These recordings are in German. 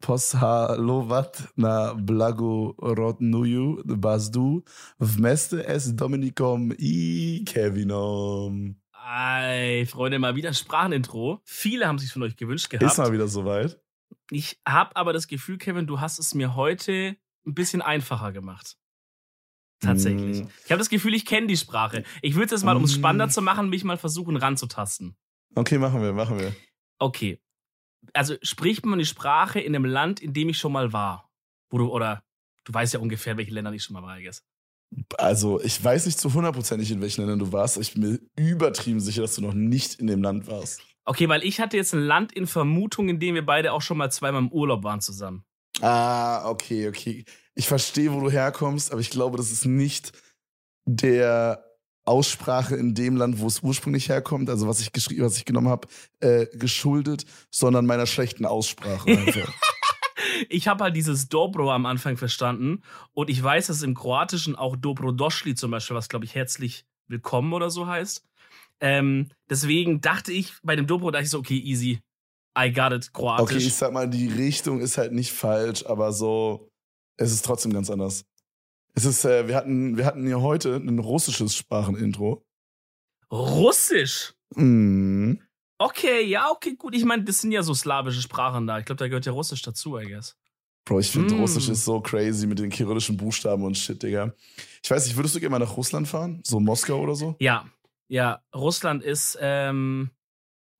poshalovat na blagorodnuju bazdu w meste es Dominikom i Kevinom. Ey, Freunde, mal wieder Sprachenintro. Viele haben sich von euch gewünscht gehabt. Ist mal wieder soweit. Ich habe aber das Gefühl, Kevin, du hast es mir heute ein bisschen einfacher gemacht. Tatsächlich. Mm. Ich habe das Gefühl, ich kenne die Sprache. Ich würde es mal, um es Mm. spannender zu machen, mich mal versuchen ranzutasten. Okay, machen wir, machen wir. Okay. Also spricht man die Sprache in einem Land, in dem ich schon mal war? Wo du, oder du weißt ja ungefähr, welche Länder ich schon mal war, I guess. Also, ich weiß nicht zu hundertprozentig, in welchen Ländern du warst. Ich bin mir übertrieben sicher, dass du noch nicht in dem Land warst. Okay, weil ich hatte jetzt ein Land in Vermutung, in dem wir beide auch schon mal zweimal im Urlaub waren zusammen. Ah, okay, okay. Ich verstehe, wo du herkommst, aber ich glaube, das ist nicht der Aussprache in dem Land, wo es ursprünglich herkommt, also was ich geschrieben, was ich genommen habe, äh, geschuldet, sondern meiner schlechten Aussprache. Ich habe halt dieses Dobro am Anfang verstanden und ich weiß, dass im Kroatischen auch Dobrodošli zum Beispiel, was glaube ich herzlich willkommen oder so heißt. Ähm, deswegen dachte ich bei dem Dobro, dachte ich so, okay, easy, I got it, Kroatisch. okay, ich sag mal, die Richtung ist halt nicht falsch, aber so, es ist trotzdem ganz anders. Es ist, äh, wir hatten, wir hatten ja heute ein russisches Sprachenintro. Russisch. Mhm. Okay, ja, okay, gut. Ich meine, das sind ja so slawische Sprachen da. Ich glaube, da gehört ja Russisch dazu, I guess. Bro, ich finde Mm. Russisch ist so crazy mit den kyrillischen Buchstaben und shit, Digga. Ich weiß nicht, würdest du gerne mal nach Russland fahren? So Moskau oder so? Ja, ja, Russland ist, ähm,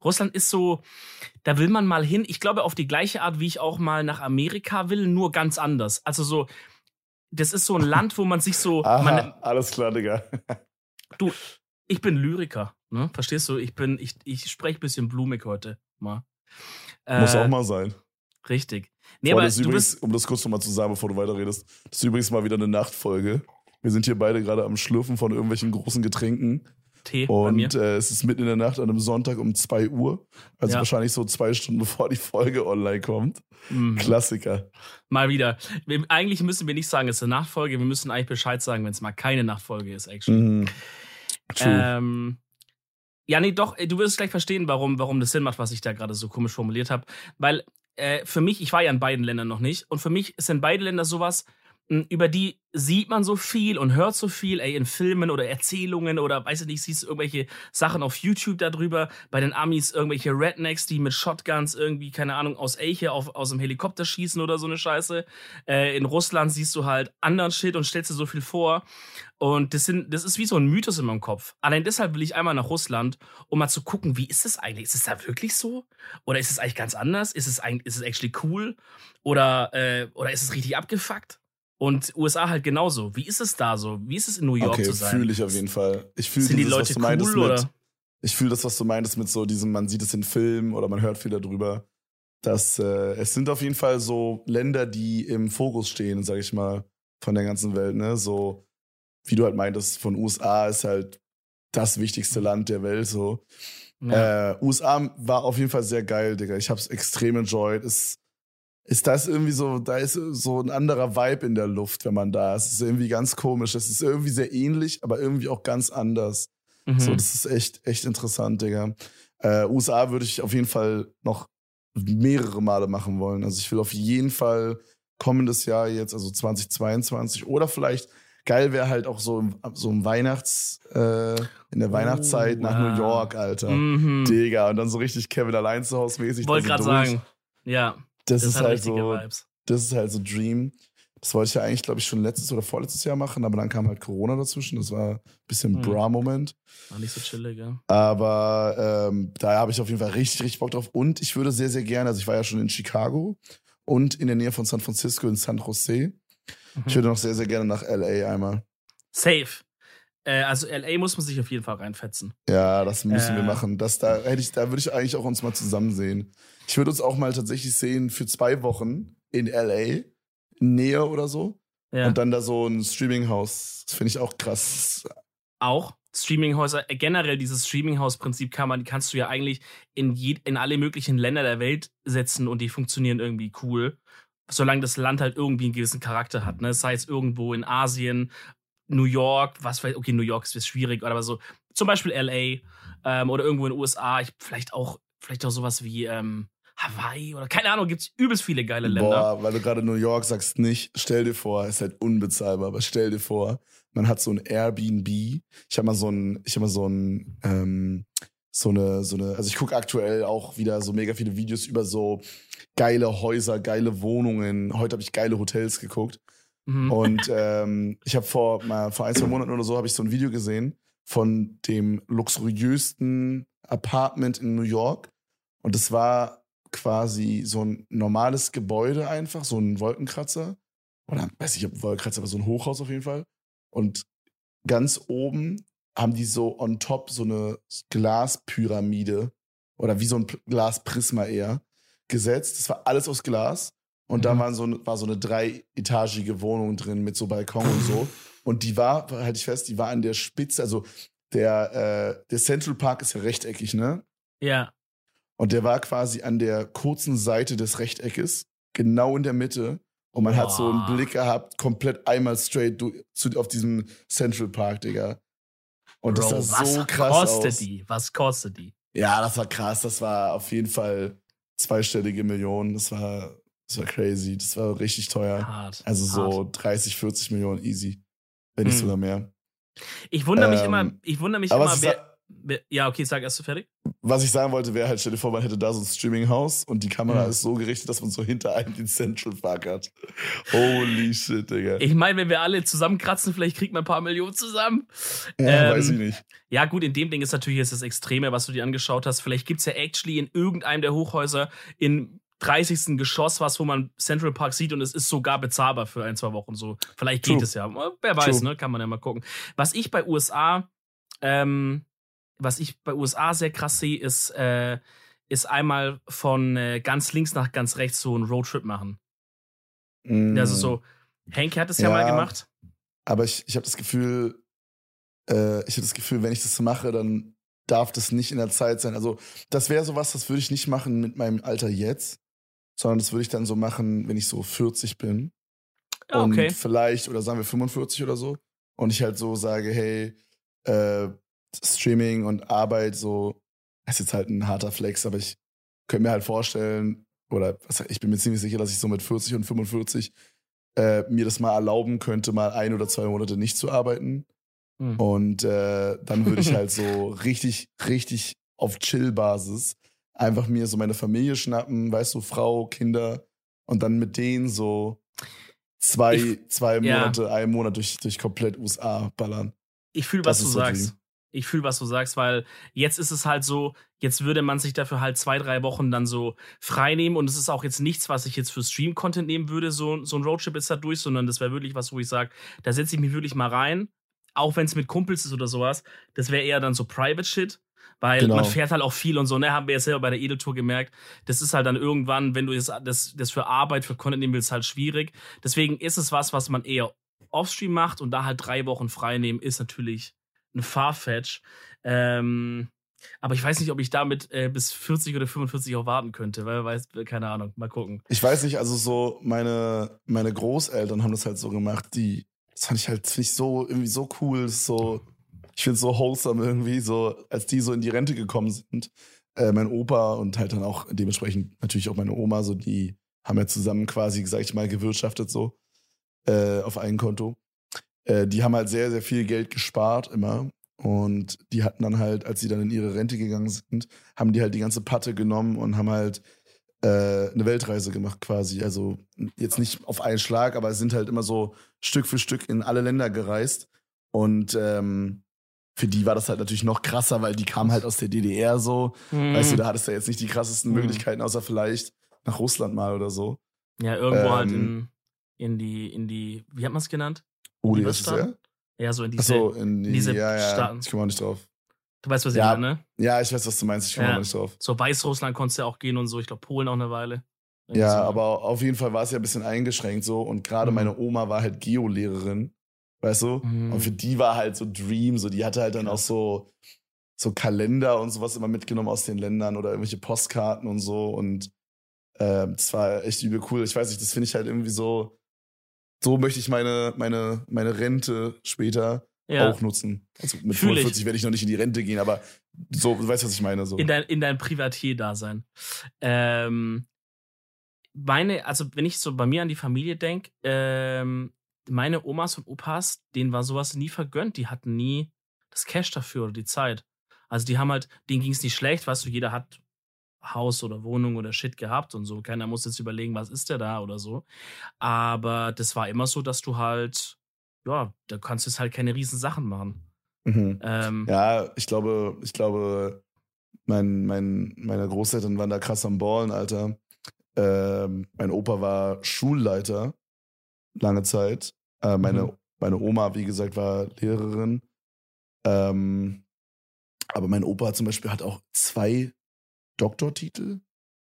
Russland ist so, da will man mal hin. Ich glaube, auf die gleiche Art, wie ich auch mal nach Amerika will, nur ganz anders. Also so, das ist so ein Land, wo man sich so, Aha, man, alles klar, Digga. du, ich bin Lyriker, ne? Verstehst du? Ich bin, ich, ich spreche ein bisschen blumig heute, mal. Muss Äh, auch mal sein. Richtig. Nee, Boah, aber das ist du übrigens, bist, um das kurz nochmal zu sagen, bevor du weiterredest, das ist übrigens mal wieder eine Nachtfolge. Wir sind hier beide gerade am Schlürfen von irgendwelchen großen Getränken. Tee bei mir. Und äh, es ist mitten in der Nacht an einem Sonntag um 2 Uhr. Also Ja. wahrscheinlich so zwei Stunden bevor die Folge online kommt. Mhm. Klassiker. Mal wieder. Wir, eigentlich müssen wir nicht sagen, es ist eine Nachtfolge. Wir müssen eigentlich Bescheid sagen, wenn es mal keine Nachtfolge ist, actually. Mhm. True. Ähm, ja, nee, doch, du wirst gleich verstehen, warum, warum das Sinn macht, was ich da gerade so komisch formuliert habe. Weil äh, für mich, ich war ja in beiden Ländern noch nicht, und für mich sind beide Länder sowas, über die sieht man so viel und hört so viel, ey, in Filmen oder Erzählungen oder weiß ich nicht, siehst du irgendwelche Sachen auf YouTube darüber, bei den Amis irgendwelche Rednecks, die mit Shotguns irgendwie, keine Ahnung, aus Elche auf, aus dem Helikopter schießen oder so eine Scheiße. Äh, in Russland siehst du halt anderen Shit und stellst dir so viel vor. Und das, sind, das ist wie so ein Mythos in meinem Kopf. Allein deshalb will ich einmal nach Russland, um mal zu gucken, wie ist es eigentlich? Ist es da wirklich so? Oder ist es eigentlich ganz anders? Ist es eigentlich, ist es actually cool? Oder, äh, oder ist es richtig abgefuckt? Und USA halt genauso. Wie ist es da so? Wie ist es in New York Okay, zu sein? fühle ich auf jeden Fall. Ich fühle Sind die dieses, was Leute du meintest cool mit, oder? Ich fühle das, was du meintest mit so diesem, man sieht es in Filmen oder man hört viel darüber. Dass äh, es sind auf jeden Fall so Länder, die im Fokus stehen, sag ich mal, von der ganzen Welt, ne? So, wie du halt meintest, von USA ist halt das wichtigste Land der Welt, so. Ja. Äh, USA war auf jeden Fall sehr geil, Digga. Ich hab's extrem enjoyed. Ist, ist das irgendwie so, da ist so ein anderer Vibe in der Luft, wenn man da ist. Es ist irgendwie ganz komisch. Es ist irgendwie sehr ähnlich, aber irgendwie auch ganz anders. Mhm. So, das ist echt, echt interessant, Digga. Äh, USA würde ich auf jeden Fall noch mehrere Male machen wollen. Also ich will auf jeden Fall kommendes Jahr jetzt, also 2022 oder vielleicht geil wäre halt auch so im, so im Weihnachts, äh, in der Oh, Weihnachtszeit nach wow. New York, Alter. Mhm. Digga, und dann so richtig Kevin allein zu Hause mäßig. Wollte gerade sagen. Ja, Das, das, ist halt so, Vibes. das ist halt so Dream. Das wollte ich ja eigentlich, glaube ich, schon letztes oder vorletztes Jahr machen, aber dann kam halt Corona dazwischen. Das war ein bisschen Mhm. Bra-Moment. War nicht so chillig, ja. Aber ähm, da habe ich auf jeden Fall richtig, richtig Bock drauf. Und ich würde sehr, sehr gerne, also ich war ja schon in Chicago und in der Nähe von San Francisco in San Jose. Mhm. Ich würde noch sehr, sehr gerne nach LA einmal. Safe. Äh, also LA muss man sich auf jeden Fall reinfetzen. Ja, das müssen wir Äh. machen. Das, da hätte ich, da würde ich eigentlich auch uns mal zusammen sehen. Ich würde uns auch mal tatsächlich sehen für zwei Wochen in LA, näher oder so. Ja. Und dann da so ein Streaminghaus. Das finde ich auch krass. auch Streaminghäuser, äh, generell dieses Streaminghaus-Prinzip kann man, kannst du ja eigentlich in, je, in alle möglichen Länder der Welt setzen und die funktionieren irgendwie cool. Solange das Land halt irgendwie einen gewissen Charakter hat, ne? Sei es irgendwo in Asien, New York, was weiß okay, New York ist jetzt schwierig, aber so, zum Beispiel LA ähm, oder irgendwo in den USA, ich, vielleicht auch, vielleicht auch sowas wie ähm, Hawaii oder keine Ahnung, gibt's übelst viele geile Länder. Boah, weil du gerade New York sagst, nicht, stell dir vor, ist halt unbezahlbar, aber stell dir vor, man hat so ein Airbnb. Ich habe mal so ein, ich habe mal so ein, ähm, so eine, so eine, also ich gucke aktuell auch wieder so mega viele Videos über so geile Häuser, geile Wohnungen. Heute habe ich geile Hotels geguckt. Mhm. Und ähm, ich habe vor, mal, vor ein, zwei Monaten oder so habe ich so ein Video gesehen von dem luxuriösten Apartment in New York. Und es war quasi so ein normales Gebäude einfach, so ein Wolkenkratzer. Oder weiß ich, ob Wolkenkratzer, aber so ein Hochhaus auf jeden Fall. Und ganz oben haben die so on top so eine Glaspyramide oder wie so ein Glasprisma eher gesetzt. Das war alles aus Glas. Und da Mhm. waren so, war so eine dreietagige Wohnung drin mit so Balkon und so. Und die war, halte ich fest, die war an der Spitze, also der, äh, der Central Park ist ja rechteckig, ne? Ja. Und der war quasi an der kurzen Seite des Rechteckes, genau in der Mitte. Und man hat so einen Boah. Blick gehabt, komplett einmal straight zu, auf diesem Central Park, Digga. Und Bro, das sah was so krass kostet aus. die? Was kostet die? Ja, das war krass. Das war auf jeden Fall zweistellige Millionen. Das war, das war crazy. Das war richtig teuer. Hart. Also so hart. 30, 40 Millionen easy. Wenn nicht Hm. sogar mehr. Ich wundere mich Ähm, immer, ich wundere mich immer, wer, wer. Ja, okay, sag erst du fertig. Was ich sagen wollte, wäre halt, stell dir vor, man hätte da so ein Streaminghaus und die Kamera Mhm. ist so gerichtet, dass man so hinter einem den Central Park hat. Holy shit, Digga. Ich meine, wenn wir alle zusammenkratzen, vielleicht kriegt man ein paar Millionen zusammen. ja, ähm, weiß ich nicht. Ja, gut, in dem Ding ist natürlich jetzt das Extreme, was du dir angeschaut hast. Vielleicht gibt's ja actually in irgendeinem der Hochhäuser in 30. Geschoss was, wo man Central Park sieht und es ist sogar bezahlbar für ein, zwei Wochen so. Vielleicht geht True. es ja. Wer weiß, True. ne? Kann man ja mal gucken. Was ich bei USA, ähm, was ich bei USA sehr krass sehe, ist, äh, ist einmal von äh, ganz links nach ganz rechts so einen Roadtrip machen. Mm. Also so, Henke hat es ja, Ja. mal gemacht. Aber ich, ich habe das Gefühl, äh, ich habe das Gefühl, wenn ich das mache, dann darf das nicht in der Zeit sein. Also, das wäre sowas, das würde ich nicht machen mit meinem Alter jetzt, sondern das würde ich dann so machen, wenn ich so 40 bin. Ja, okay. Und vielleicht, oder sagen wir 45 oder so. Und ich halt so sage, hey, äh, Streaming und Arbeit, so, das ist jetzt halt ein harter Flex, aber ich könnte mir halt vorstellen, oder ich bin mir ziemlich sicher, dass ich so mit 40 und 45 äh, mir das mal erlauben könnte, mal ein oder zwei Monate nicht zu arbeiten. Hm. Und äh, dann würde ich halt so richtig, richtig auf Chill-Basis einfach mir so meine Familie schnappen, weißt du, Frau, Kinder und dann mit denen so zwei, Ich- zwei ja. Monate, einen Monat durch, durch komplett USA ballern. Ich fühle, Das was du so sagst. Dream. Ich fühle, was du sagst, weil jetzt ist es halt so, jetzt würde man sich dafür halt zwei, drei Wochen dann so frei nehmen und es ist auch jetzt nichts, was ich jetzt für Stream-Content nehmen würde, so, so ein Roadtrip jetzt da durch, sondern das wäre wirklich was, wo ich sage, da setze ich mich wirklich mal rein, auch wenn es mit Kumpels ist oder sowas. Das wäre eher dann so Private Shit, weil Genau. man fährt halt auch viel und so, ne, haben wir jetzt selber bei der Edeltour gemerkt. Das ist halt dann irgendwann, wenn du das, das, das für Arbeit, für Content nehmen willst, halt schwierig. Deswegen ist es was, was man eher Offstream macht und da halt drei Wochen frei nehmen, ist natürlich ein Farfetch. Ähm, aber ich weiß nicht, ob ich damit äh, bis 40 oder 45 auch warten könnte, weil weiß, keine Ahnung, mal gucken. Ich weiß nicht, also so meine, meine Großeltern haben das halt so gemacht, die, das fand ich halt finde ich so irgendwie so cool, so, ich finde es so wholesome irgendwie, so als die so in die Rente gekommen sind, äh, mein Opa und halt dann auch dementsprechend natürlich auch meine Oma, so die haben ja zusammen quasi, sag ich mal, gewirtschaftet so äh, auf ein Konto. Äh, die haben halt sehr, sehr viel Geld gespart immer und die hatten dann halt, als sie dann in ihre Rente gegangen sind, haben die halt die ganze Patte genommen und haben halt äh, eine Weltreise gemacht quasi. Also jetzt nicht auf einen Schlag, aber sind halt immer so Stück für Stück in alle Länder gereist. Und ähm, für die war das halt natürlich noch krasser, weil die kamen halt aus der DDR so. Weißt du, da hattest du jetzt nicht die krassesten Mhm. Möglichkeiten, außer vielleicht nach Russland mal oder so. ja, irgendwo halt in, ähm, in die, in die, wie hat man es genannt? Ist Weststaaten? der? Ja, so in diese, Achso, in die, diese ja, ja, Staaten. ich komme auch nicht drauf. du weißt, was ich Ja. meine, ne? Ja, ich weiß, was du meinst, ich komme Ja. auch nicht drauf. So Weißrussland konntest du ja auch gehen und so, ich glaube Polen auch eine Weile. Ja, so. aber auf jeden Fall war es ja ein bisschen eingeschränkt so. Und gerade mhm. meine Oma war halt Geolehrerin, weißt du? Mhm. Und für die war halt so Dream, so die hatte halt dann auch so, so Kalender und sowas immer mitgenommen aus den Ländern oder irgendwelche Postkarten und so. Und äh, das war echt übel cool. Ich weiß nicht, das finde ich halt irgendwie so, so möchte ich meine, meine, meine Rente später ja. auch nutzen. Also mit Fühl 45 werde ich noch nicht in die Rente gehen, aber so, du weißt, was ich meine. So. In dein, in dein Privatier-Dasein. Ähm, meine, also wenn ich so bei mir an die Familie denke, ähm, meine Omas und Opas, denen war sowas nie vergönnt. Die hatten nie das Cash dafür oder die Zeit. Also die haben halt, denen ging es nicht schlecht, weißt du, jeder hat Haus oder Wohnung oder Shit gehabt und so. Keiner muss jetzt überlegen, was ist der da oder so. Aber das war immer so, dass du halt, ja, da kannst du jetzt halt keine riesen Sachen machen. Mhm. Ähm, ja, ich glaube, ich glaube, mein, mein, meine Großeltern waren da krass am Ballen, Alter. Ähm, mein Opa war Schulleiter lange Zeit. Äh, meine, mhm. meine Oma, wie gesagt, war Lehrerin. Ähm, aber mein Opa zum Beispiel hat auch zwei Doktortitel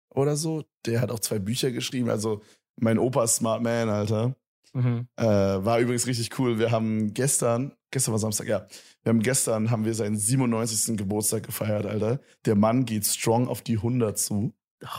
oder so. Der hat auch zwei Bücher geschrieben. Also mein Opa ist Smart Man, Alter. Mhm. Äh, war übrigens richtig cool. Wir haben gestern, gestern war Samstag, ja. Wir haben gestern, haben wir seinen 97. Geburtstag gefeiert, Alter. Der Mann geht strong auf die 100 zu.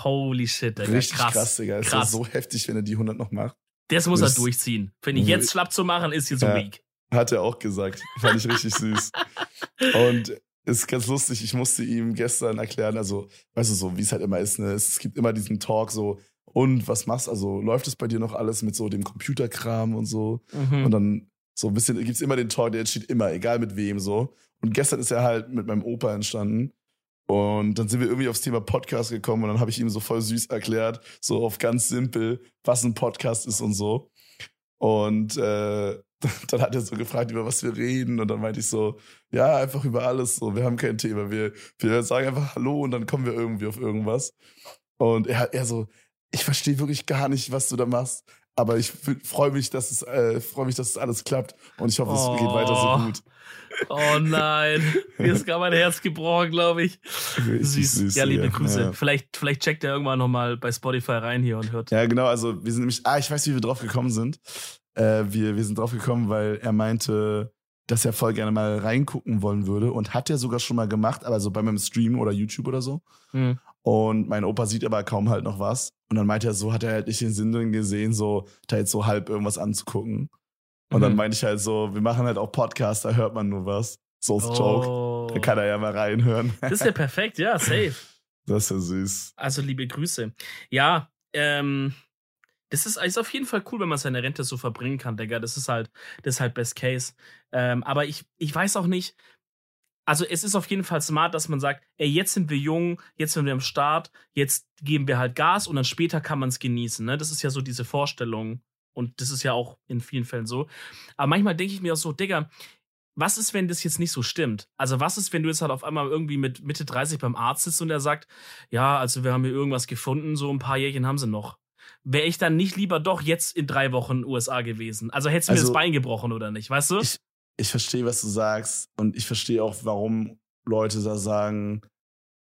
Holy shit, Alter. Richtig krass, krass Digga. Krass. Ist ja so heftig, wenn er die 100 noch macht. Das muss das er durchziehen. Finde ich jetzt schlapp zu machen, ist hier so ja, weak. Hat er auch gesagt. Fand ich richtig süß. Und ist ganz lustig. Ich musste ihm gestern erklären, also, weißt du, so wie es halt immer ist, ne? Es gibt immer diesen Talk so, und was machst Also läuft es bei dir noch alles mit so dem Computerkram und so? Mhm. Und dann so ein bisschen gibt es immer den Talk, der entsteht immer, egal mit wem so. Und gestern ist er halt mit meinem Opa entstanden. Und dann sind wir irgendwie aufs Thema Podcast gekommen und dann habe ich ihm so voll süß erklärt, so auf ganz simpel, was ein Podcast ist und so. Und äh, dann hat er so gefragt, über was wir reden. Und dann meinte ich so, ja, einfach über alles. So, wir haben kein Thema. Wir, wir sagen einfach Hallo und dann kommen wir irgendwie auf irgendwas. Und er, er so, ich verstehe wirklich gar nicht, was du da machst. Aber ich freue mich, dass es äh, freue mich, dass es alles klappt und ich hoffe, oh. es geht weiter so oh. gut. Oh nein, mir ist gar mein Herz gebrochen, glaube ich. Süß. süß. Ja, liebe ja. Grüße. Ja. Vielleicht, vielleicht checkt er irgendwann nochmal bei Spotify rein hier und hört. Ja, genau. Also wir sind nämlich, ah, ich weiß, wie wir drauf gekommen sind. Äh, wir, wir sind drauf gekommen, weil er meinte, dass er voll gerne mal reingucken wollen würde und hat er sogar schon mal gemacht, aber so bei meinem Stream oder YouTube oder so. Mhm. Und mein Opa sieht aber kaum halt noch was. Und dann meinte er, so hat er halt nicht den Sinn drin gesehen, so da jetzt so halb irgendwas anzugucken. Und mhm. dann meinte ich halt so, wir machen halt auch Podcasts, da hört man nur was. So ist oh. Joke. Da kann er ja mal reinhören. Das ist ja perfekt, ja, safe. Das ist ja süß. Also liebe Grüße. Ja, ähm, das ist, ist auf jeden Fall cool, wenn man seine Rente so verbringen kann, Digga. Das ist halt, das ist halt Best Case. Ähm, aber ich, ich weiß auch nicht, also es ist auf jeden Fall smart, dass man sagt, ey, jetzt sind wir jung, jetzt sind wir am Start, jetzt geben wir halt Gas und dann später kann man es genießen. Ne? Das ist ja so diese Vorstellung. Und das ist ja auch in vielen Fällen so. Aber manchmal denke ich mir auch so, Digga, was ist, wenn das jetzt nicht so stimmt? Also, was ist, wenn du jetzt halt auf einmal irgendwie mit Mitte 30 beim Arzt sitzt und er sagt, ja, also wir haben hier irgendwas gefunden, so ein paar Jährchen haben sie noch. Wäre ich dann nicht lieber doch jetzt in drei Wochen USA gewesen? Also hättest du also, mir das Bein gebrochen oder nicht, weißt du? Ich, ich verstehe, was du sagst und ich verstehe auch, warum Leute da sagen,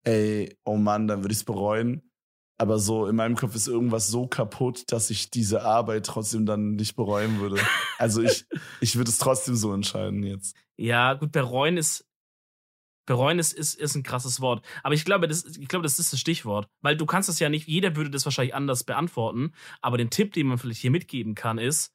ey, oh Mann, dann würde ich es bereuen. Aber so in meinem Kopf ist irgendwas so kaputt, dass ich diese Arbeit trotzdem dann nicht bereuen würde. Also ich, ich würde es trotzdem so entscheiden jetzt. Ja, gut, bereuen ist, bereuen ist, ist, ist ein krasses Wort. Aber ich glaube, das, ich glaube, das ist das Stichwort. Weil du kannst es ja nicht, jeder würde das wahrscheinlich anders beantworten. Aber den Tipp, den man vielleicht hier mitgeben kann, ist,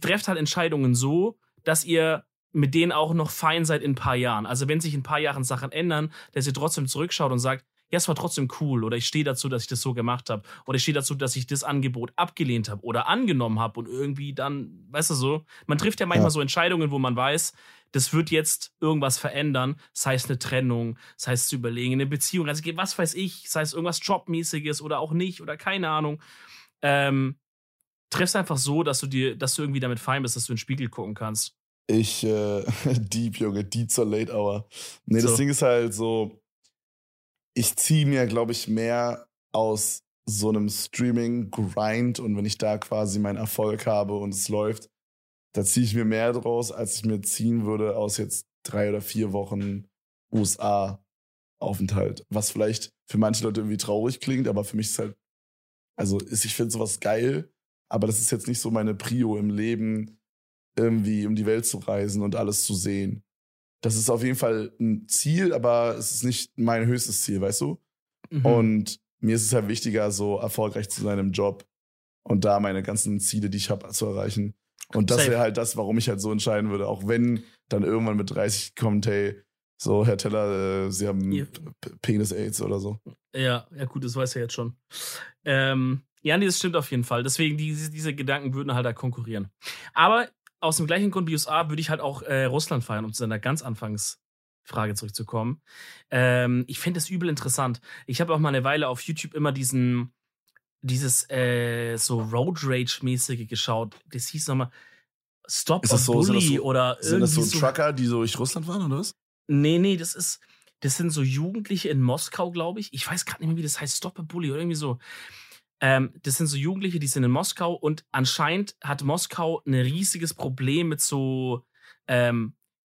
trefft halt Entscheidungen so, dass ihr mit denen auch noch fein seid in ein paar Jahren. Also wenn sich in ein paar Jahren Sachen ändern, dass ihr trotzdem zurückschaut und sagt, ja, es war trotzdem cool oder ich stehe dazu, dass ich das so gemacht habe oder ich stehe dazu, dass ich das Angebot abgelehnt habe oder angenommen habe und irgendwie dann, weißt du so, man trifft ja manchmal ja. so Entscheidungen, wo man weiß, das wird jetzt irgendwas verändern, sei es eine Trennung, sei es zu überlegen, eine Beziehung, also was weiß ich, sei es irgendwas Jobmäßiges oder auch nicht oder keine Ahnung. Ähm, triffst einfach so, dass du dir, dass du irgendwie damit fein bist, dass du in den Spiegel gucken kannst. Ich, äh, Deep, Junge, Deep zur Late Hour. Nee, so. das Ding ist halt so, ich ziehe mir, glaube ich, mehr aus so einem Streaming-Grind und wenn ich da quasi meinen Erfolg habe und es läuft, da ziehe ich mir mehr draus, als ich mir ziehen würde aus jetzt drei oder vier Wochen USA-Aufenthalt. Was vielleicht für manche Leute irgendwie traurig klingt, aber für mich ist halt Also ich finde sowas geil, aber das ist jetzt nicht so meine Prio im Leben, irgendwie um die Welt zu reisen und alles zu sehen. Das ist auf jeden Fall ein Ziel, aber es ist nicht mein höchstes Ziel, weißt du? Mhm. Und mir ist es halt wichtiger, so erfolgreich zu sein im Job und da meine ganzen Ziele, die ich habe, zu erreichen. Und das wäre halt das, warum ich halt so entscheiden würde. Auch wenn dann irgendwann mit 30 kommt, hey, so, Herr Teller, äh, Sie haben ja. Penis-Aids oder so. Ja, ja, gut, das weiß er jetzt schon. Ähm, ja, nee, das stimmt auf jeden Fall. Deswegen, diese, diese Gedanken würden halt da konkurrieren. Aber aus dem gleichen Grund wie USA würde ich halt auch äh, Russland feiern, um zu seiner ganz Anfangsfrage zurückzukommen. Ähm, ich finde das übel interessant. Ich habe auch mal eine Weile auf YouTube immer diesen, dieses äh, so Road Rage-mäßige geschaut. Das hieß nochmal Stop ist das so, Bully so, oder Sind das so, so Trucker, die so durch Russland waren oder was? Nee, nee, das ist, das sind so Jugendliche in Moskau, glaube ich. Ich weiß gerade nicht mehr, wie das heißt, Stop a Bully oder irgendwie so. Ähm, das sind so Jugendliche, die sind in Moskau und anscheinend hat Moskau ein riesiges Problem mit so ähm,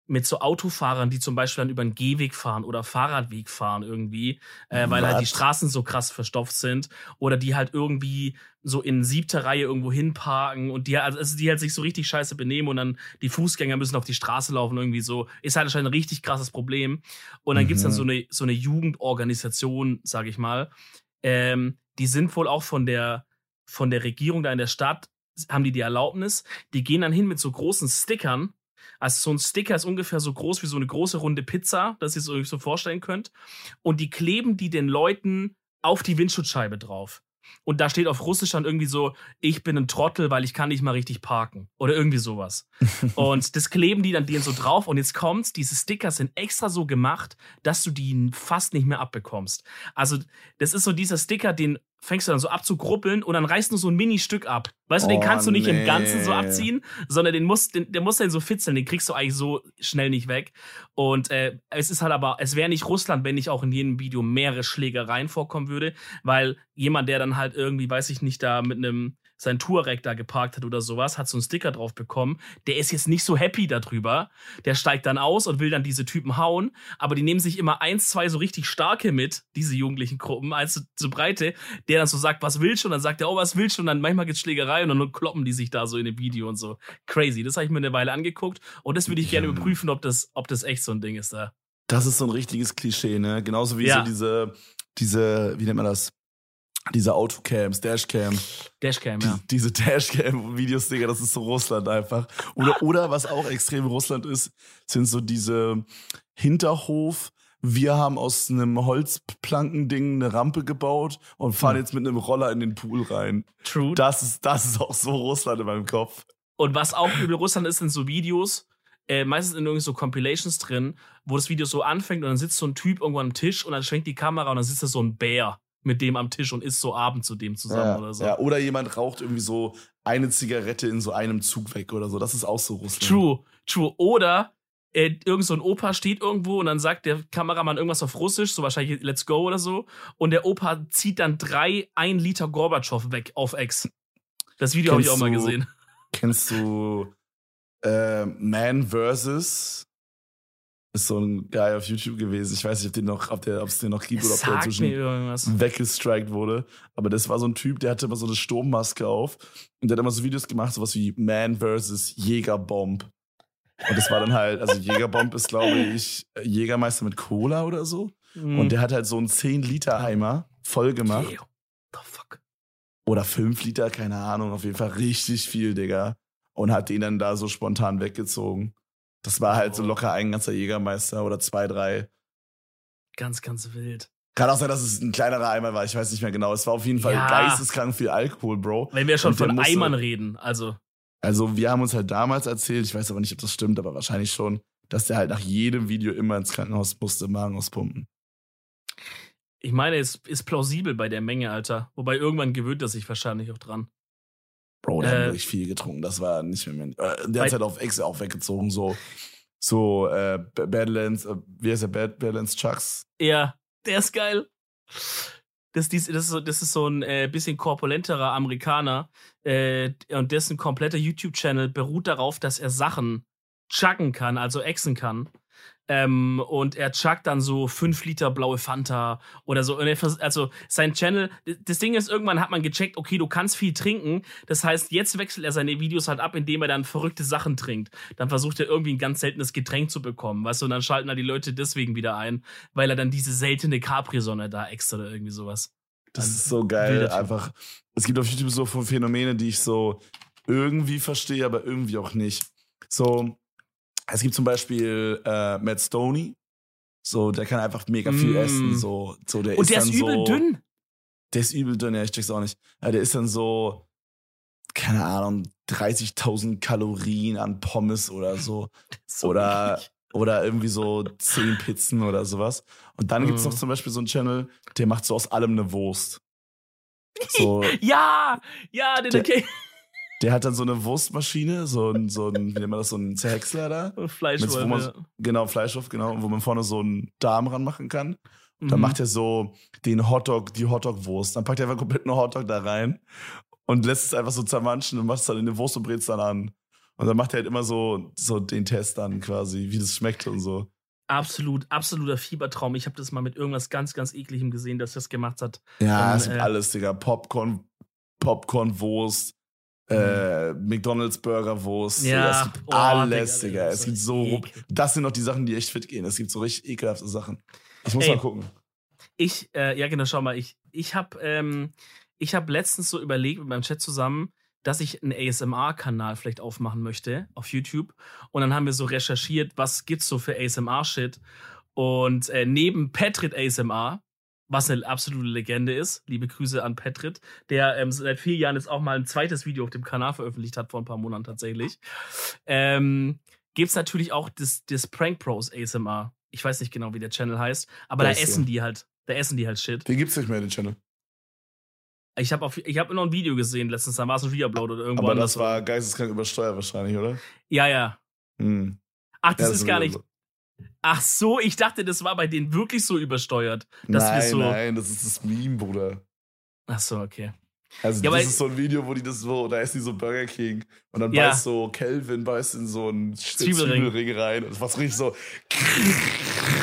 mit so Autofahrern, die zum Beispiel dann über einen Gehweg fahren oder Fahrradweg fahren irgendwie, äh, weil halt die Straßen so krass verstopft sind oder die halt irgendwie so in siebter Reihe irgendwo hinparken und die, also die halt sich so richtig scheiße benehmen und dann die Fußgänger müssen auf die Straße laufen irgendwie so. Ist halt anscheinend ein richtig krasses Problem. Und dann mhm. gibt's dann so eine, so eine Jugendorganisation, sag ich mal, ähm, die sind wohl auch von der, von der Regierung da in der Stadt, haben die die Erlaubnis, die gehen dann hin mit so großen Stickern. Also so ein Sticker ist ungefähr so groß wie so eine große runde Pizza, dass ihr es euch so vorstellen könnt. Und die kleben die den Leuten auf die Windschutzscheibe drauf. Und da steht auf Russisch dann irgendwie so, ich bin ein Trottel, weil ich kann nicht mal richtig parken. Oder irgendwie sowas. und das kleben die dann denen so drauf. Und jetzt kommt's, diese Sticker sind extra so gemacht, dass du die fast nicht mehr abbekommst. Also, das ist so dieser Sticker, den fängst du dann so abzugruppeln und dann reißt du so ein Mini-Stück ab. Weißt du, den kannst du nicht nee. im Ganzen so abziehen, sondern den muss, den, der muss dann so fitzeln, den kriegst du eigentlich so schnell nicht weg. Und äh, es ist halt aber, es wäre nicht Russland, wenn nicht auch in jedem Video mehrere Schlägereien vorkommen würde, weil jemand, der dann halt irgendwie, weiß ich nicht, da mit einem sein Touareg da geparkt hat oder sowas, hat so einen Sticker drauf bekommen. Der ist jetzt nicht so happy darüber. Der steigt dann aus und will dann diese Typen hauen, aber die nehmen sich immer eins, zwei so richtig starke mit, diese jugendlichen Gruppen, eins zu breite, der dann so sagt, was willst du? Und dann sagt er, oh, was willst du? Und dann manchmal gibt's Schlägerei und dann kloppen die sich da so in dem Video und so. Crazy. Das habe ich mir eine Weile angeguckt und das würde ich gerne überprüfen, ob das, ob das echt so ein Ding ist da. Das ist so ein richtiges Klischee, ne? Genauso wie ja. so diese, diese, wie nennt man das? Diese Autocams, Dashcams. Dashcam, ja. Die, diese Dashcam-Videos, Digga, das ist so Russland einfach. Oder, oder was auch extrem Russland ist, sind so diese Hinterhof- wir haben aus einem Holzplankending eine Rampe gebaut und fahren hm. jetzt mit einem Roller in den Pool rein. True. Das ist, das ist auch so Russland in meinem Kopf. Und was auch übel Russland ist, sind so Videos, äh, meistens in irgendwie so Compilations drin, wo das Video so anfängt und dann sitzt so ein Typ irgendwo am Tisch und dann schwenkt die Kamera und dann sitzt da so ein Bär mit dem am Tisch und isst so Abend zu dem zusammen ja, oder so. Ja, oder jemand raucht irgendwie so eine Zigarette in so einem Zug weg oder so. Das ist auch so Russland. True, true. Oder äh, irgend so ein Opa steht irgendwo und dann sagt der Kameramann irgendwas auf Russisch, so wahrscheinlich Let's Go oder so. Und der Opa zieht dann drei ein Liter Gorbatschow weg auf Ex. Das Video habe ich auch mal gesehen. Kennst du äh, Man versus ist so ein Guy auf YouTube gewesen. Ich weiß nicht, ob den noch, ob der, ob es den noch gibt oder ob der inzwischen weggestrikt wurde. Aber das war so ein Typ, der hatte immer so eine Sturmmaske auf und der hat immer so Videos gemacht, sowas wie Man versus Jägerbomb. Und das war dann halt, also Jägerbomb ist, glaube ich, Jägermeister mit Cola oder so. Mhm. Und der hat halt so einen 10-Liter-Eimer voll gemacht. Okay. The fuck? Oder 5 Liter, keine Ahnung, auf jeden Fall richtig viel, Digga. Und hat den dann da so spontan weggezogen. Das war halt so oh. locker ein ganzer Jägermeister oder zwei, drei. Ganz, ganz wild. Kann auch sein, dass es ein kleinerer Eimer war. Ich weiß nicht mehr genau. Es war auf jeden Fall ja. geisteskrank viel Alkohol, Bro. Wenn wir schon von musste, Eimern reden, also. Also, wir haben uns halt damals erzählt, ich weiß aber nicht, ob das stimmt, aber wahrscheinlich schon, dass der halt nach jedem Video immer ins Krankenhaus musste, Magen auspumpen. Ich meine, es ist plausibel bei der Menge, Alter. Wobei irgendwann gewöhnt er sich wahrscheinlich auch dran. Bro, der äh, hat wirklich viel getrunken. Das war nicht mehr. mehr äh, der hat halt auf Ex auch weggezogen, so. So, äh, Badlands, äh, wie heißt der? Bad, Badlands Chucks? Ja, der ist geil. Das, das, das, ist, so, das ist so ein äh, bisschen korpulenterer Amerikaner äh, und dessen kompletter YouTube-Channel beruht darauf, dass er Sachen chucken kann, also exen kann. Ähm, und er chuckt dann so fünf Liter blaue Fanta oder so. also sein Channel, das Ding ist, irgendwann hat man gecheckt, okay, du kannst viel trinken. Das heißt, jetzt wechselt er seine Videos halt ab, indem er dann verrückte Sachen trinkt. Dann versucht er irgendwie ein ganz seltenes Getränk zu bekommen, weißt du, und dann schalten da die Leute deswegen wieder ein, weil er dann diese seltene Capri-Sonne da extra oder irgendwie sowas. Das ist so geil, einfach. Es gibt auf YouTube so Phänomene, die ich so irgendwie verstehe, aber irgendwie auch nicht. So, es gibt zum Beispiel äh, Matt Stoney. So, der kann einfach mega viel mm. essen. So, so, der Und ist der ist übel so, dünn. Der ist übel dünn, ja, ich check's auch nicht. Ja, der ist dann so, keine Ahnung, 30.000 Kalorien an Pommes oder so. so oder, oder irgendwie so 10 Pizzen oder sowas. Und dann mm. gibt's noch zum Beispiel so einen Channel, der macht so aus allem eine Wurst. So, ja, ja, den okay. Der hat dann so eine Wurstmaschine, so ein, so ein, wie nennt man das, so ein Zerhäcksler da. Fleischwolf, man, ja. Genau, Fleischwolf, genau, wo man vorne so einen Darm ranmachen kann. Und Mhm. dann macht er so den Hotdog, die Hotdog-Wurst. Dann packt er einfach komplett einen Hotdog da rein und lässt es einfach so zermanschen und macht es dann in eine Wurst und brät es dann an. Und dann macht er halt immer so, so den Test dann quasi, wie das schmeckt und so. Absolut, absoluter Fiebertraum. Ich habe das mal mit irgendwas ganz, ganz ekligem gesehen, dass das gemacht hat. Ja, es gibt äh, alles, Digga. Popcorn, Popcorn-Wurst, äh, McDonalds Burgerwurst. Mhm. Ja, es gibt oh, alles, Digga, Digga. das Es gibt so. ekel. Das sind noch die Sachen, die echt fit gehen. Es gibt so richtig ekelhafte Sachen. Ich muss Ey. mal gucken. Ich, äh, ja genau, schau mal, ich, ich habe ähm, ich hab letztens so überlegt mit meinem Chat zusammen, dass ich einen ASMR-Kanal vielleicht aufmachen möchte auf YouTube. Und dann haben wir so recherchiert, was gibt's so für ASMR-Shit. Und äh, neben Petrit ASMR, was eine absolute Legende ist, liebe Grüße an Petrit, der ähm, seit vier Jahren jetzt auch mal ein zweites Video auf dem Kanal veröffentlicht hat, vor ein paar Monaten tatsächlich, ähm, gibt's natürlich auch das, das Prank Pros ASMR. Ich weiß nicht genau, wie der Channel heißt, aber da Weißt du. essen die halt, da essen die halt Shit. Den gibt's nicht mehr, den Channel. Ich habe hab noch ein Video gesehen letztens, da war es ein Reupload oder irgendwo Aber anders. das war geisteskrank übersteuert wahrscheinlich, oder? Ja, ja. Hm. Ach, das Ja, ist gar so- nicht. Ach so, ich dachte, das war bei denen wirklich so übersteuert. Dass wir Nein, so. nein, das ist das Meme, Bruder. Ach so, okay. Also Ja, das ist so ein Video, wo die das so, da ist die so Burger King und dann Ja. beißt so Kelvin beißt in so einen Zwiebelring. Zwiebelring rein und was richtig so.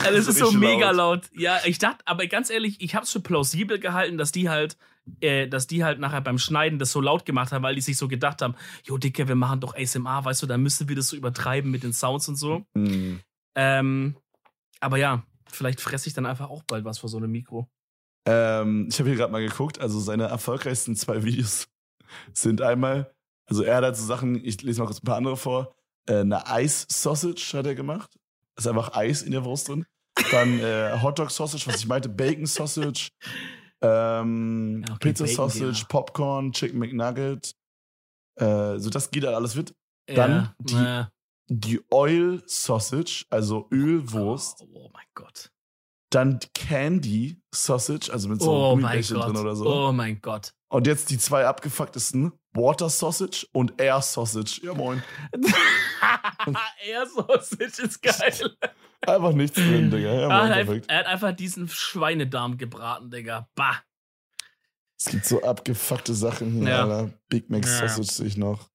Also, das ist so mega laut. Ja, ich dachte, aber ganz ehrlich, ich habe es für plausibel gehalten, dass die halt, äh, dass die halt nachher beim Schneiden das so laut gemacht haben, weil die sich so gedacht haben, jo, Dicke, wir machen doch ASMR, weißt du, da müssen wir das so übertreiben mit den Sounds und so. Hm. Ähm, aber ja, vielleicht fresse ich dann einfach auch bald was vor so einem Mikro. Ähm, ich habe hier gerade mal geguckt, also seine erfolgreichsten zwei Videos sind einmal, also er hat halt so Sachen, ich lese mal kurz ein paar andere vor, äh, eine Eis-Sausage hat er gemacht, ist einfach Eis in der Wurst drin. Dann äh, Hotdog-Sausage, was ich meinte, Bacon-Sausage, ähm, Ja, okay, Pizza-Sausage. Popcorn, Chicken McNugget, äh, so das geht halt alles mit. Dann ja, die- Die Oil-Sausage, also Ölwurst. Oh, oh mein Gott. Dann Candy Sausage, also mit so oh Gummibärchen drin oder so. Oh mein Gott. Und jetzt die zwei abgefucktesten: Water Sausage und Air Sausage. Ja, moin. Air Sausage ist geil. Einfach nichts drin, Digga. Ja, er, moin, hat einfach, perfekt. er hat einfach diesen Schweinedarm gebraten, Digga. Bah. Es gibt so abgefuckte Sachen hier, Ja. Alter. Big Mac Ja. Sausage sehe ich noch.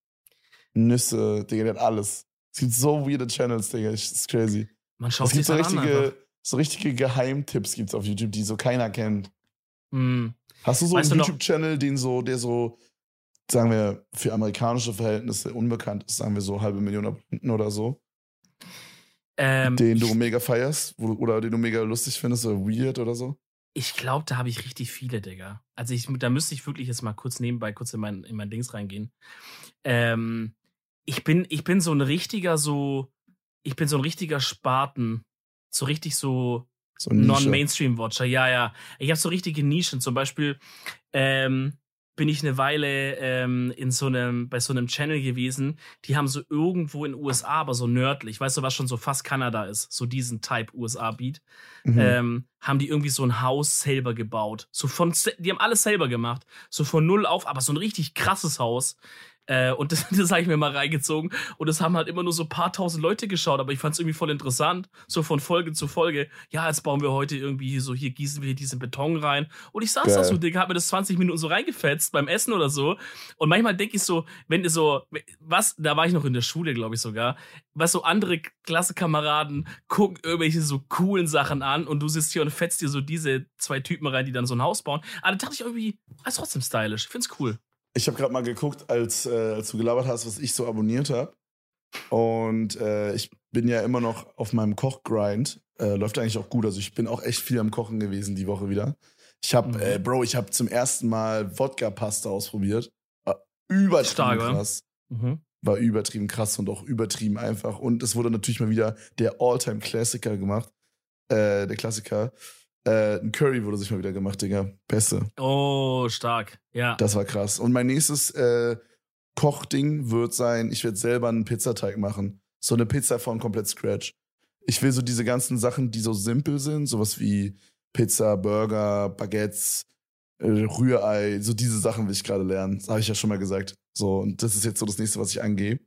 Nüsse, Digga, der hat alles. Es gibt so weirde Channels, Digga. Das ist crazy. Man schaut Es gibt so das an. richtige, so richtige Geheimtipps gibt's auf YouTube, die so keiner kennt. Hm. Hast du so Weißt einen YouTube-Channel, den so, der so, sagen wir, für amerikanische Verhältnisse unbekannt ist, sagen wir so halbe Million Abonnenten oder so, Ähm, den du mega feierst wo, oder den du mega lustig findest oder weird oder so? ich glaube, da habe ich richtig viele, Digga. Also ich, da müsste ich wirklich jetzt mal kurz nebenbei kurz in mein, in mein Dings reingehen. Ähm, ich bin, ich bin so ein richtiger, so, ich bin so ein richtiger Spaten. So richtig so, So. Non-Mainstream-Watcher, ja, ja. Ich habe so richtige Nischen. Zum Beispiel ähm, bin ich eine Weile ähm, in so einem, bei so einem Channel gewesen, die haben so irgendwo in den USA, aber so nördlich, weißt du, was schon so fast Kanada ist, so diesen Type USA-Beat, Mhm. ähm, haben die irgendwie so ein Haus selber gebaut. So von, die haben alles selber gemacht. So von null auf, aber so ein richtig krasses Haus. Äh, und das, das habe ich mir mal reingezogen. Und das haben halt immer nur so ein paar tausend Leute geschaut, aber ich fand es irgendwie voll interessant, so von Folge zu Folge. Ja, jetzt bauen wir heute irgendwie so, hier gießen wir diesen Beton rein. Und ich saß Geil. da so, Digga, hab mir das 20 Minuten so reingefetzt beim Essen oder so. Und manchmal denke ich so, wenn so, was, da war ich noch in der Schule, glaube ich sogar, was so andere Klassenkameraden gucken irgendwelche so coolen Sachen an und du sitzt hier und fetzt dir so diese zwei Typen rein, die dann so ein Haus bauen. Aber da dachte ich irgendwie, ist trotzdem stylisch. Ich find's cool. Ich habe gerade mal geguckt, als, äh, als du gelabert hast, was ich so abonniert habe. Und äh, ich bin ja immer noch auf meinem Kochgrind. Äh, läuft eigentlich auch gut. Also ich bin auch echt viel am Kochen gewesen die Woche wieder. Ich habe, mhm. äh, Bro, ich habe zum ersten Mal Wodka-Pasta ausprobiert. War übertrieben Stark, krass. Mhm. War übertrieben krass und auch übertrieben einfach. Und es wurde natürlich mal wieder der All-Time-Klassiker gemacht. Äh, der Klassiker. Äh, ein Curry wurde sich mal wieder gemacht, Digga. Beste. Oh, stark. Ja. Das war krass. Und mein nächstes äh, Kochding wird sein, ich werde selber einen Pizzateig machen. So eine Pizza von komplett Scratch. Ich will so diese ganzen Sachen, die so simpel sind, sowas wie Pizza, Burger, Baguettes, äh, Rührei, so diese Sachen will ich gerade lernen. Das habe ich ja schon mal gesagt. So, und das ist jetzt so das nächste, was ich angehe.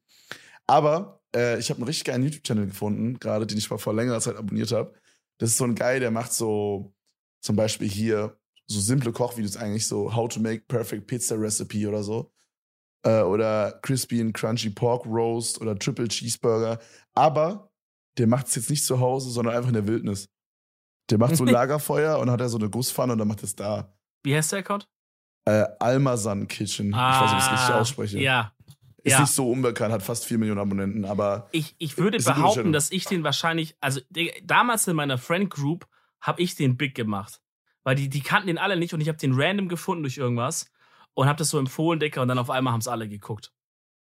Aber äh, ich habe einen richtig geilen YouTube-Channel gefunden, gerade den ich mal vor längerer Zeit abonniert habe. Das ist so ein Guy, der macht so zum Beispiel hier so simple Kochvideos eigentlich, so How to make perfect pizza recipe oder so. Äh, oder Crispy and Crunchy Pork Roast oder Triple Cheeseburger. Aber der macht es jetzt nicht zu Hause, sondern einfach in der Wildnis. Der macht so ein Lagerfeuer und hat er so eine Gusspfanne und dann macht es da. Wie heißt der Account? Äh, Almazan Kitchen. Ah, ich weiß nicht, ob ich es richtig ah, ausspreche. Ja. Ist ja. nicht so unbekannt, hat fast vier Millionen Abonnenten, aber. Ich, ich würde behaupten, dass ich den wahrscheinlich, also damals in meiner Friend Group habe ich den big gemacht. Weil die, die kannten den alle nicht und ich habe den random gefunden durch irgendwas und habe das so empfohlen, Decker, und dann auf einmal haben es alle geguckt.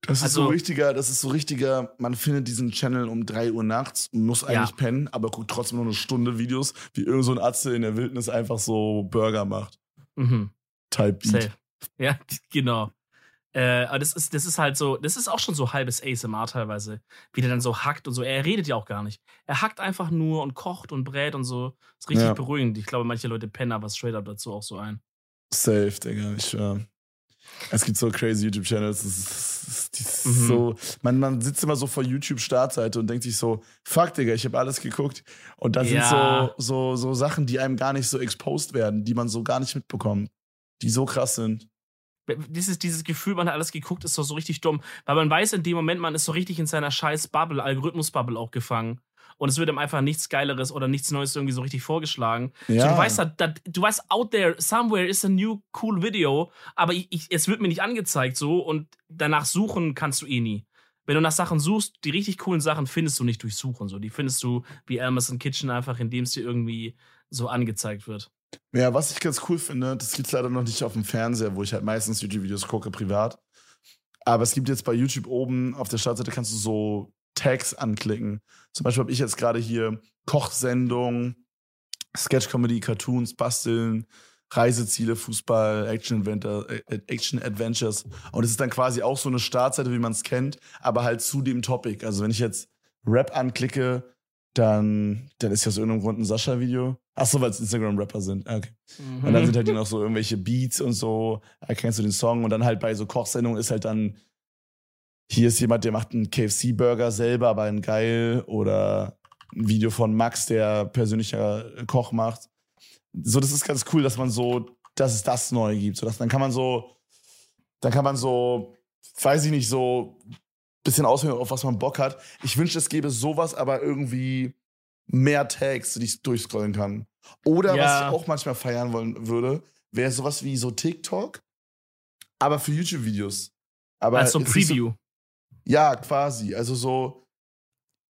Das ist also, so richtiger, das ist so richtiger, man findet diesen Channel um 3 Uhr nachts, muss eigentlich ja. pennen, aber guckt trotzdem noch eine Stunde Videos, wie irgend so ein Atze in der Wildnis einfach so Burger macht. Mhm. Type Beat. Safe. Ja, genau. Äh, aber das ist, das ist halt so, das ist auch schon so halbes ASMR teilweise. Wie der dann so hackt und so. Er redet ja auch gar nicht. Er hackt einfach nur und kocht und brät und so. Das ist richtig ja. beruhigend. Ich glaube, manche Leute pennen aber straight up dazu auch so ein. Safe, Digga, ich schwör. Es gibt so crazy YouTube-Channels, mhm. so, man, man sitzt immer so vor YouTube-Startseite und denkt sich so, fuck, Digga, ich habe alles geguckt. Und da ja. sind so, so, so Sachen, die einem gar nicht so exposed werden, die man so gar nicht mitbekommt, die so krass sind dieses, dieses Gefühl, man hat alles geguckt, ist doch so richtig dumm. Weil man weiß in dem Moment, man ist so richtig in seiner scheiß Bubble, Algorithmus-Bubble auch gefangen. Und es wird ihm einfach nichts Geileres oder nichts Neues irgendwie so richtig vorgeschlagen. Ja. So, du weißt, that, that, du weißt, out there, somewhere is a new cool video, aber ich, ich, es wird mir nicht angezeigt so und danach suchen kannst du eh nie. Wenn du nach Sachen suchst, die richtig coolen Sachen findest du nicht durch Suchen. So. Die findest du wie Amazon Kitchen einfach, indem es dir irgendwie so angezeigt wird. Ja, was ich ganz cool finde, das gibt es leider noch nicht auf dem Fernseher, wo ich halt meistens YouTube-Videos gucke, privat. Aber es gibt jetzt bei YouTube oben auf der Startseite kannst du so Tags anklicken. Zum Beispiel habe ich jetzt gerade hier Kochsendung, Sketch-Comedy, Cartoons, Basteln, Reiseziele, Fußball, Action, äh, Action Adventures. Und es ist dann quasi auch so eine Startseite, wie man es kennt, aber halt zu dem Topic. Also wenn ich jetzt Rap anklicke, dann, dann ist ja aus irgendeinem Grund ein Sascha-Video. Achso, weil es Instagram-Rapper sind. Ah, okay. Mhm. Und dann sind halt noch so irgendwelche Beats und so. Erkennst du den Song? Und dann halt bei so Kochsendungen ist halt dann, hier ist jemand, der macht einen KFC-Burger selber, aber ein geil. Oder ein Video von Max, der persönlicher Koch macht. So, das ist ganz cool, dass man so, dass es das neu gibt. So, dass, dann kann man so, dann kann man so, weiß ich nicht, so bisschen auswählen, auf was man Bock hat. Ich wünschte, es gäbe sowas, aber irgendwie mehr Tags, die ich durchscrollen kann. Oder ja. was ich auch manchmal feiern wollen würde, wäre sowas wie so TikTok, aber für YouTube-Videos. Aber also Preview. So, ja, quasi. Also so,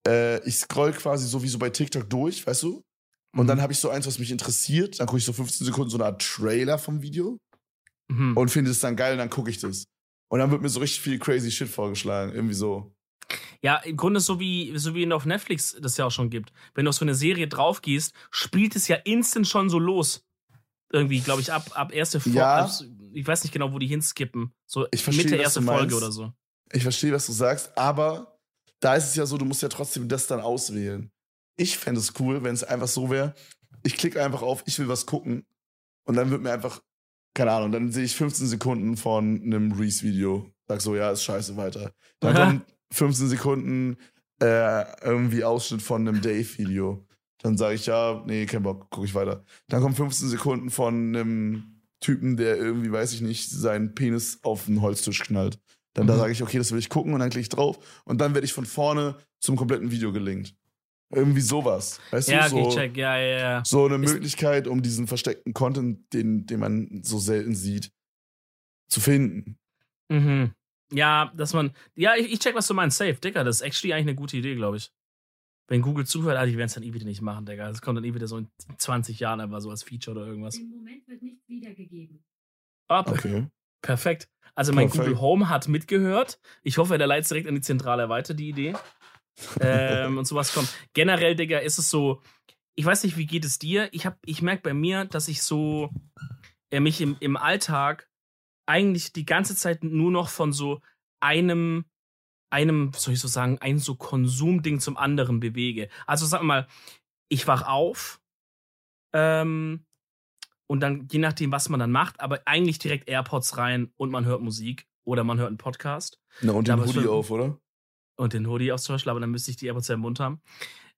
äh, ich scroll quasi so wie so bei TikTok durch, weißt du? Und mhm. dann habe ich so eins, was mich interessiert. Dann gucke ich so 15 Sekunden so eine Art Trailer vom Video mhm. und finde es dann geil und dann gucke ich das. Und dann wird mir so richtig viel crazy Shit vorgeschlagen. Irgendwie so. Ja, im Grunde so wie, so wie auf Netflix das ja auch schon gibt. Wenn du auf so eine Serie drauf gehst, spielt es ja instant schon so los. Irgendwie, glaube ich, ab, ab erste Folge. Ja. Ich weiß nicht genau, wo die hinskippen. So ich versteh, Mitte erste Folge oder so. Ich verstehe, was du sagst, aber da ist es ja so, du musst ja trotzdem das dann auswählen. Ich fände es cool, wenn es einfach so wäre, ich klicke einfach auf, ich will was gucken und dann wird mir einfach keine Ahnung, dann sehe ich 15 Sekunden von einem Reese-Video. Sag so, ja, ist scheiße, weiter. Dann Aha. Kommen 15 Sekunden äh, irgendwie Ausschnitt von einem Dave-Video. Dann sage ich, ja, nee, kein Bock, gucke ich weiter. Dann kommen 15 Sekunden von einem Typen, der irgendwie, weiß ich nicht, seinen Penis auf den Holztisch knallt. Dann da Mhm. sage ich, okay, das will ich gucken und dann klicke ich drauf und dann werde ich von vorne zum kompletten Video gelinkt. Irgendwie sowas. Weißt Ja, du, so, check, ja, ja, ja. so eine Ist- Möglichkeit, um diesen versteckten Content, den, den man so selten sieht, zu finden. Mhm. Ja, dass man. Ja, ich, ich check, was du meinst. Safe, Digga. Das ist actually eigentlich eine gute Idee, glaube ich. Wenn Google zuhört, ah, die werden es dann eh wieder nicht machen, Digga. Das kommt dann eh wieder so in 20 Jahren einfach so als Feature oder irgendwas. Im Moment wird nichts wiedergegeben. Ah, per- Okay. perfekt. Also mein Perfekt. Google Home hat mitgehört. Ich hoffe, der leitet direkt an die Zentrale weiter, die Idee. ähm, und sowas kommt. Generell, Digga, ist es so. Ich weiß nicht, wie geht es dir? Ich, hab- ich merke bei mir, dass ich so äh, mich im, im Alltag eigentlich die ganze Zeit nur noch von so einem, einem, soll ich so sagen, ein so Konsumding zum anderen bewege. Also sag mal, ich wach auf ähm, und dann, je nachdem, was man dann macht, aber eigentlich direkt AirPods rein und man hört Musik oder man hört einen Podcast Na, und den aber Hoodie auf, oder? und den Hoodie aufs Beispiel, aber dann müsste ich die AirPods ja im Mund haben.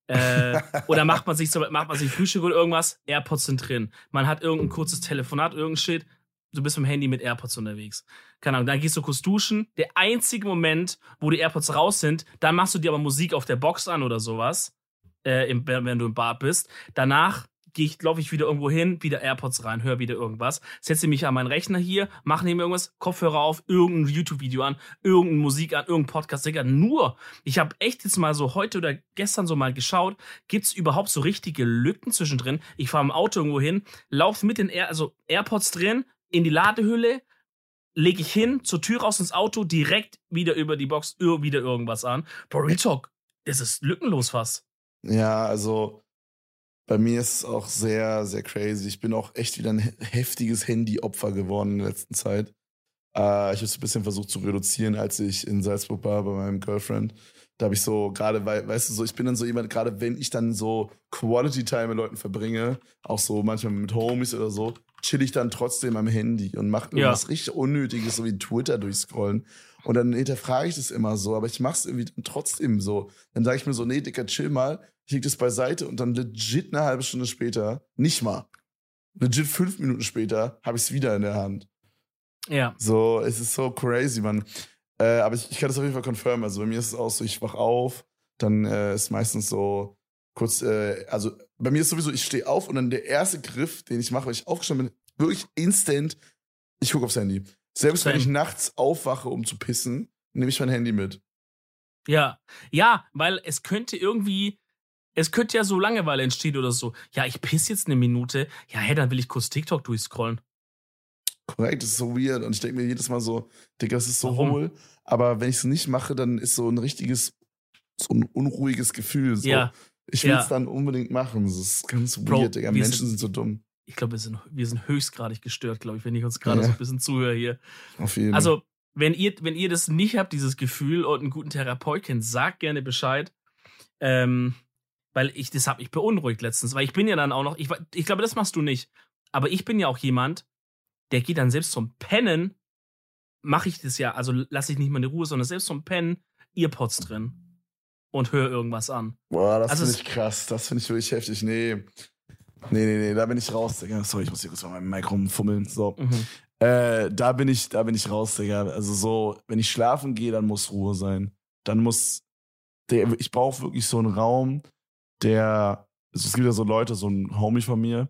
Äh, oder macht man sich so, macht man sich Frühstück oder irgendwas, AirPods sind drin. Man hat irgendein kurzes Telefonat, irgendein Shit, du bist mit dem Handy mit AirPods unterwegs. Keine Ahnung, dann gehst du kurz duschen. Der einzige Moment, wo die AirPods raus sind, dann machst du dir aber Musik auf der Box an oder sowas, äh, im, wenn du im Bad bist. Danach gehe ich, laufe ich wieder irgendwo hin, wieder AirPods rein, höre wieder irgendwas, setze mich an meinen Rechner hier, mache neben irgendwas, Kopfhörer auf, irgendein YouTube-Video an, irgendeine Musik an, irgendein Podcast, Digga, nur. Ich habe echt jetzt mal so heute oder gestern so mal geschaut, gibt's überhaupt so richtige Lücken zwischendrin? Ich fahre im Auto irgendwo hin, laufe mit den Air, also AirPods drin, in die Ladehülle, lege ich hin, zur Tür raus ins Auto, direkt wieder über die Box, wieder irgendwas an. Bro, Real Talk, das ist lückenlos fast. Ja, also bei mir ist es auch sehr, sehr crazy. Ich bin auch echt wieder ein he- heftiges Handy-Opfer geworden in der letzten Zeit. Äh, ich habe es ein bisschen versucht zu reduzieren, als ich in Salzburg war bei meinem Girlfriend. Da habe ich so gerade, wei- weißt du, so ich bin dann so jemand, gerade wenn ich dann so Quality Time mit Leuten verbringe, auch so manchmal mit Homies oder so, chill ich dann trotzdem am Handy und mache Ja. irgendwas richtig Unnötiges, so wie Twitter durchscrollen. Und dann hinterfrage ich das immer so, aber ich mache es irgendwie trotzdem so. Dann sage ich mir so, nee, Dicker, chill mal. Ich leg das beiseite und dann legit eine halbe Stunde später, nicht mal, legit fünf Minuten später, habe ich es wieder in der Hand. Ja. So, es ist so crazy, Mann. Äh, aber ich, ich kann das auf jeden Fall confirmen. Also bei mir ist es auch so, ich wach auf, dann äh, ist meistens so kurz, äh, also bei mir ist sowieso, ich stehe auf und dann der erste Griff, den ich mache, wenn ich aufgestanden bin, wirklich instant, ich gucke aufs Handy. Selbst wenn ich nachts aufwache, um zu pissen, nehme ich mein Handy mit. Ja, ja, weil es könnte irgendwie, es könnte ja so Langeweile entstehen oder so. Ja, ich piss jetzt eine Minute. Ja, hey, dann will ich kurz TikTok durchscrollen. Korrekt, das ist so weird. Und ich denke mir jedes Mal so, Digga, das ist so Warum? hohl. Aber wenn ich es nicht mache, dann ist so ein richtiges, so ein unruhiges Gefühl. So. Ja, Ich will es ja. dann unbedingt machen. Das ist ganz Bro, weird, Digga. Menschen sind- sind so dumm. ich glaube, wir sind, wir sind höchstgradig gestört, glaube ich, wenn ich uns gerade Ja. so ein bisschen zuhöre hier. Auf jeden Fall. Also, wenn ihr, wenn ihr das nicht habt, dieses Gefühl und einen guten Therapeut kennt, sagt gerne Bescheid. Ähm, weil ich, das hat mich beunruhigt letztens, weil ich bin ja dann auch noch, ich, ich glaube, das machst du nicht. Aber ich bin ja auch jemand, der geht dann selbst zum Pennen, mache ich das ja, also lasse ich nicht mal in Ruhe, sondern selbst zum Pennen, Earpods drin und höre irgendwas an. Boah, das also finde ich krass. Das finde ich wirklich heftig. Nee. Nee, nee, nee, da bin ich raus, Digga. Sorry, ich muss hier kurz mal meinem Mic rumfummeln. So. Mhm. Äh, da bin ich, da bin ich raus, Digga. Also so, wenn ich schlafen gehe, dann muss Ruhe sein. Dann muss, der, ich brauche wirklich so einen Raum, der, also es gibt ja so Leute, so ein Homie von mir,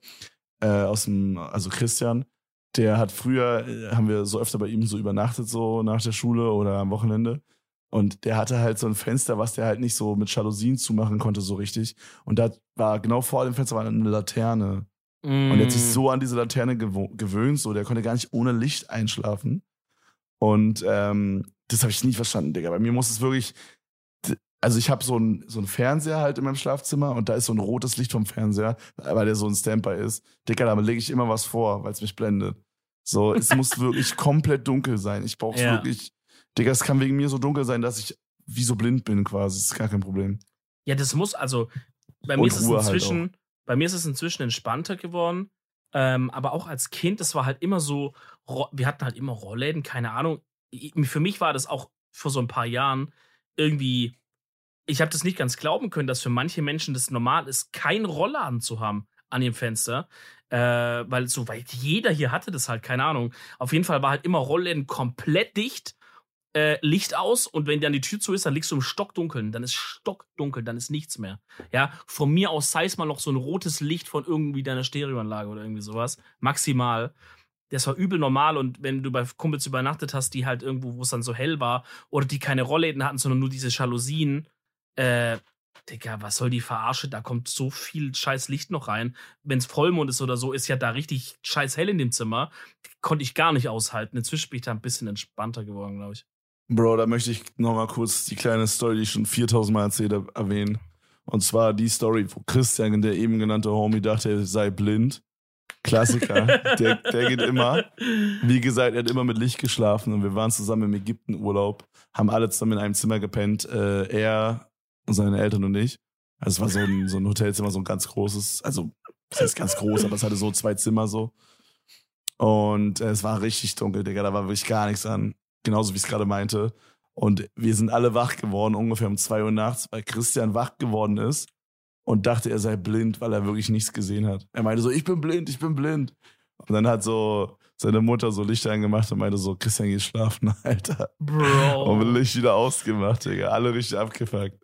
äh, aus dem, also Christian, der hat früher, äh, haben wir so öfter bei ihm so übernachtet, so nach der Schule oder am Wochenende. Und der hatte halt so ein Fenster, was der halt nicht so mit Jalousien zumachen konnte, so richtig. Und da war genau vor dem Fenster war eine Laterne. Und er hat Mm. sich so an diese Laterne gewöhnt, so der konnte gar nicht ohne Licht einschlafen. Und ähm, das habe ich nie verstanden, Digga. Bei mir muss es wirklich. Also ich habe so einen so einen Fernseher halt in meinem Schlafzimmer und da ist so ein rotes Licht vom Fernseher, weil der so ein Standby ist. Digga, da lege ich immer was vor, weil es mich blendet. So, es muss wirklich komplett dunkel sein. Ich brauche Ja. wirklich. Digga, es kann wegen mir so dunkel sein, dass ich wie so blind bin quasi. Das ist gar kein Problem. Ja, das muss, also, bei Und mir ist es Ruhe halt inzwischen, bei mir ist es inzwischen entspannter geworden. Ähm, aber auch als Kind, das war halt immer so, wir hatten halt immer Rollläden, keine Ahnung. Für mich war das auch vor so ein paar Jahren irgendwie, ich habe das nicht ganz glauben können, dass für manche Menschen das normal ist, keinen Rollladen zu haben an ihrem Fenster. Äh, weil so weit jeder hier hatte das halt, keine Ahnung. Auf jeden Fall war halt immer Rollläden komplett dicht äh, Licht aus und wenn dann die Tür zu ist, dann liegst du im Stockdunkeln. Dann ist stockdunkel, dann ist nichts mehr. Ja, von mir aus sei es mal noch so ein rotes Licht von irgendwie deiner Stereoanlage oder irgendwie sowas. Maximal. Das war übel normal und wenn du bei Kumpels übernachtet hast, die halt irgendwo, wo es dann so hell war oder die keine Rollläden hatten, sondern nur diese Jalousien, äh, Digga, was soll die Verarsche? Da kommt so viel scheiß Licht noch rein. Wenn es Vollmond ist oder so, ist ja da richtig scheiß hell in dem Zimmer. Konnte ich gar nicht aushalten. Inzwischen bin ich da ein bisschen entspannter geworden, glaube ich. Bro, da möchte ich nochmal kurz die kleine Story, die ich schon 4000 Mal erzählt habe, erwähnen. Und zwar die Story, wo Christian, der eben genannte Homie, dachte, er sei blind. Klassiker. der, der geht immer. Wie gesagt, er hat immer mit Licht geschlafen und wir waren zusammen im Ägypten-Urlaub, haben alle zusammen in einem Zimmer gepennt. Äh, er und seine Eltern und ich. Also es war so ein, so ein Hotelzimmer, so ein ganz großes, also das heißt ganz groß, aber es hatte so zwei Zimmer so. Und äh, es war richtig dunkel, Digga, da war wirklich gar nichts an genauso wie ich es gerade meinte. Und wir sind alle wach geworden, ungefähr um zwei Uhr nachts, weil Christian wach geworden ist und dachte, er sei blind, weil er wirklich nichts gesehen hat. Er meinte so, ich bin blind, ich bin blind. Und dann hat so seine Mutter so Licht angemacht und meinte so, Christian, geh schlafen, Alter. Bro. Und Licht wieder ausgemacht, Digga. Alle richtig abgefuckt.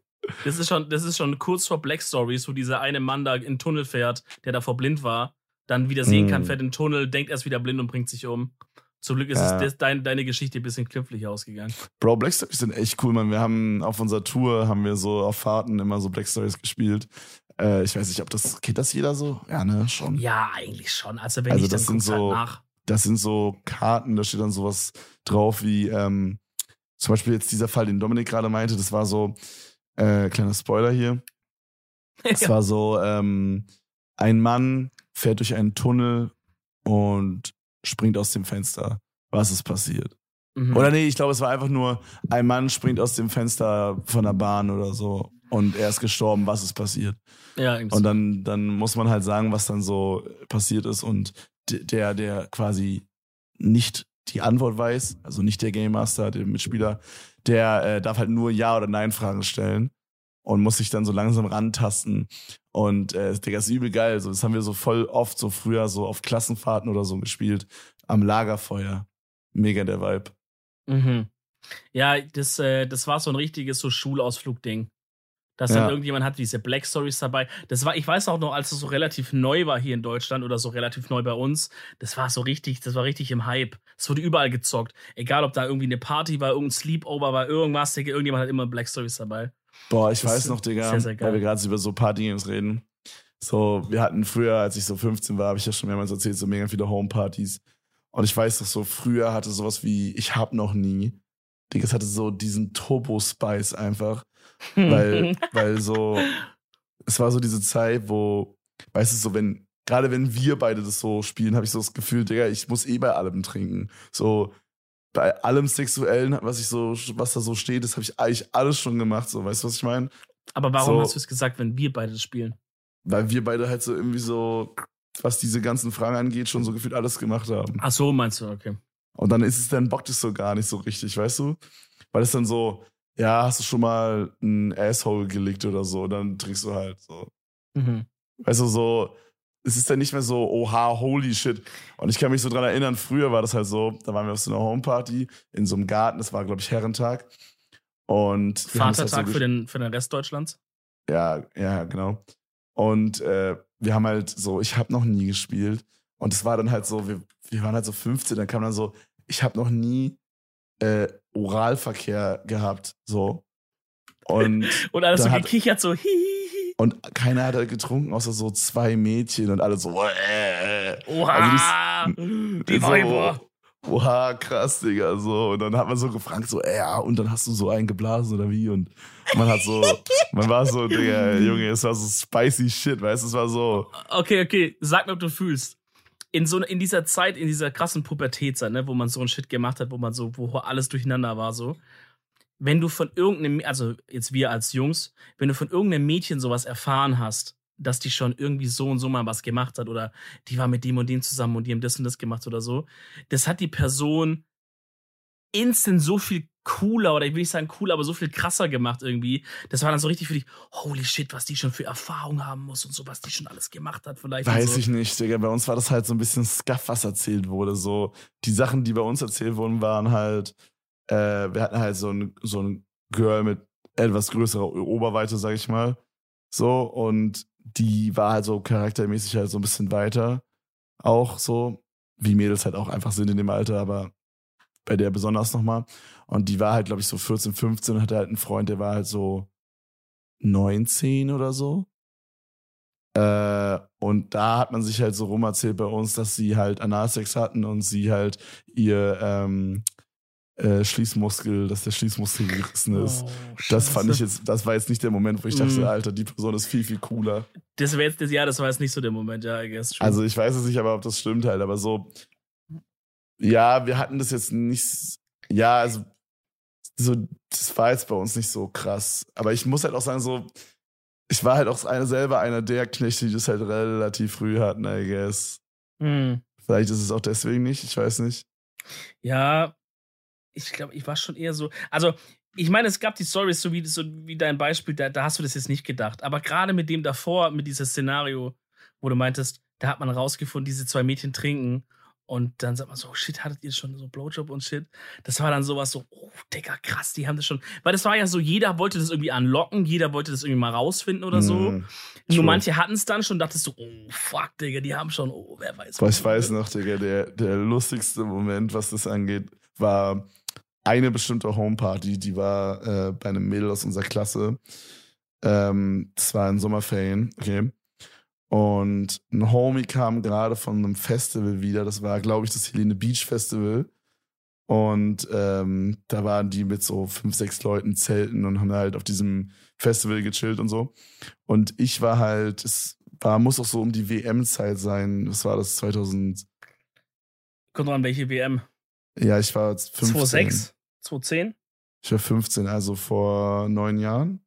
Das ist schon, das ist schon kurz vor Black Stories, wo dieser eine Mann da in den Tunnel fährt, der davor blind war, dann wieder sehen kann, mm. fährt in den Tunnel, denkt erst wieder blind und bringt sich um. Zum Glück ist ja. es dein, deine Geschichte ein bisschen knüpflich ausgegangen. Bro, Black Stories sind echt cool, man. Wir haben auf unserer Tour haben wir so auf Fahrten immer so Black Stories gespielt. Äh, ich weiß nicht, ob das kennt das jeder so? Ja, ne, schon. Ja, eigentlich schon. Also wenn also ich das dann sind so, halt nach. Das sind so Karten, da steht dann sowas drauf wie ähm, zum Beispiel jetzt dieser Fall, den Dominik gerade meinte. Das war so äh, kleiner Spoiler hier. Es ja. war so ähm, ein Mann fährt durch einen Tunnel und springt aus dem Fenster. Was ist passiert? Mhm. Oder nee, ich glaube, es war einfach nur, ein Mann springt aus dem Fenster von der Bahn oder so und er ist gestorben, was ist passiert? Ja, und dann, dann muss man halt sagen, was dann so passiert ist und der, der quasi nicht die Antwort weiß, also nicht der Game Master, der Mitspieler, der äh, darf halt nur Ja oder Nein Fragen stellen und muss sich dann so langsam rantasten. Und äh, Digga, ist übel geil. So, das haben wir so voll oft so früher so auf Klassenfahrten oder so gespielt. Am Lagerfeuer. Mega der Vibe. Mhm. Ja, das, äh, das war so ein richtiges so Schulausflug-Ding. Dass ja. dann irgendjemand hat diese Black Stories dabei. Das war, ich weiß auch noch, als es so relativ neu war hier in Deutschland oder so relativ neu bei uns, das war so richtig, das war richtig im Hype. Es wurde überall gezockt. Egal, ob da irgendwie eine Party war, irgendein Sleepover war, irgendwas, irgendjemand hat immer Black Stories dabei. Boah, ich das weiß noch, Digga, sehr, sehr weil wir gerade über so Party-Games reden. So, wir hatten früher, als ich so 15 war, habe ich ja schon mehrmals erzählt, so mega viele Homepartys. Und ich weiß doch so, früher hatte sowas wie Ich hab noch nie. Digga, es hatte so diesen Turbo-Spice einfach. weil, weil so, es war so diese Zeit, wo, weißt du, so, wenn, gerade wenn wir beide das so spielen, habe ich so das Gefühl, Digga, ich muss eh bei allem trinken. So, bei allem Sexuellen, was ich so, was da so steht, das habe ich eigentlich alles schon gemacht, so, weißt du, was ich meine? Aber warum so, hast du es gesagt, wenn wir beide das spielen? Weil wir beide halt so irgendwie so, was diese ganzen Fragen angeht, schon so gefühlt alles gemacht haben. Ach so, meinst du, okay. Und dann ist es, dann bockt es so gar nicht so richtig, weißt du? Weil es dann so, ja, hast du schon mal ein Asshole gelegt oder so, dann trinkst du halt so. Mhm. Weißt du, so, es ist dann nicht mehr so, oha, holy shit. Und ich kann mich so dran erinnern, früher war das halt so, da waren wir auf so einer Homeparty in so einem Garten, das war, glaube ich, Herrentag. Und Vatertag halt so für, den, für den Rest Deutschlands? Ja, ja, genau. Und äh, wir haben halt so, ich habe noch nie gespielt. Und es war dann halt so, wir, wir waren halt so 15, dann kam dann so, ich habe noch nie äh, Oralverkehr gehabt. So. Und, und alles so gekichert, so hihi. Und keiner hat halt getrunken, außer so zwei Mädchen und alle so, äh. Oha, also die, die so, Weiber. Oha, krass, Digga, so. Und dann hat man so gefragt, so, äh, ja, und dann hast du so einen geblasen oder wie? Und man hat so, man war so, Digga, Junge, es war so spicy shit, weißt du, es war so. Okay, okay, sag mir, ob du fühlst. In so, in dieser Zeit, in dieser krassen Pubertätzeit, ne, wo man so ein Shit gemacht hat, wo man so, wo alles durcheinander war, so wenn du von irgendeinem, also jetzt wir als Jungs, wenn du von irgendeinem Mädchen sowas erfahren hast, dass die schon irgendwie so und so mal was gemacht hat oder die war mit dem und dem zusammen und die haben das und das gemacht oder so. Das hat die Person instant so viel cooler oder ich will nicht sagen cooler, aber so viel krasser gemacht irgendwie. Das war dann so richtig für dich, holy shit, was die schon für Erfahrung haben muss und so, was die schon alles gemacht hat vielleicht. Weiß so. ich nicht, Digga. Bei uns war das halt so ein bisschen Scuff, was erzählt wurde. So, die Sachen, die bei uns erzählt wurden, waren halt, äh, wir hatten halt so ein, so ein Girl mit etwas größerer Oberweite, sag ich mal. So, und die war halt so charaktermäßig halt so ein bisschen weiter. Auch so, wie Mädels halt auch einfach sind in dem Alter, aber bei der besonders nochmal. Und die war halt, glaube ich, so 14, 15 und hatte halt einen Freund, der war halt so 19 oder so. Äh, und da hat man sich halt so rum erzählt bei uns, dass sie halt Analsex hatten und sie halt ihr ähm, äh, Schließmuskel, dass der Schließmuskel gerissen ist. Oh, das fand ich jetzt, das war jetzt nicht der Moment, wo ich dachte, Mm. Alter, die Person ist viel, viel cooler. Das wäre jetzt Jahr, das war jetzt nicht so der Moment, ja, I guess. true. Also ich weiß es nicht, aber ob das stimmt halt, aber so, ja, wir hatten das jetzt nicht, ja, also so, das war jetzt bei uns nicht so krass. Aber ich muss halt auch sagen, so, ich war halt auch eine, selber einer der Knechte, die das halt relativ früh hatten, I guess. Hm. Vielleicht ist es auch deswegen nicht, ich weiß nicht. Ja, ich glaube, ich war schon eher so. Also, ich meine, es gab die Stories, so wie, so wie dein Beispiel, da, da hast du das jetzt nicht gedacht. Aber gerade mit dem davor, mit diesem Szenario, wo du meintest, da hat man rausgefunden, diese zwei Mädchen trinken. Und dann sagt man so, oh, shit, hattet ihr schon so Blowjob und shit? Das war dann sowas so, oh, Digga, krass, die haben das schon. Weil das war ja so, jeder wollte das irgendwie anlocken, jeder wollte das irgendwie mal rausfinden oder so. Mm. Nur manche hatten es dann schon, dachtest du, oh, fuck, Digga, die haben schon, oh, wer weiß. Was ich weiß noch, Digga, der, der lustigste Moment, was das angeht, war eine bestimmte Homeparty, die war äh, bei einem Mädel aus unserer Klasse. Ähm, das war in Sommerferien, okay. Und ein Homie kam gerade von einem Festival wieder, das war, glaube ich, das Helene Beach Festival. Und ähm, da waren die mit so fünf, sechs Leuten zelten und haben halt auf diesem Festival gechillt und so. Und ich war halt, es war, muss auch so um die WM-Zeit sein. Was war das? 2000. Kommt drauf an, welche WM? Ja, ich war jetzt 15. 2,6? 2,10? Ich war 15, also vor neun Jahren.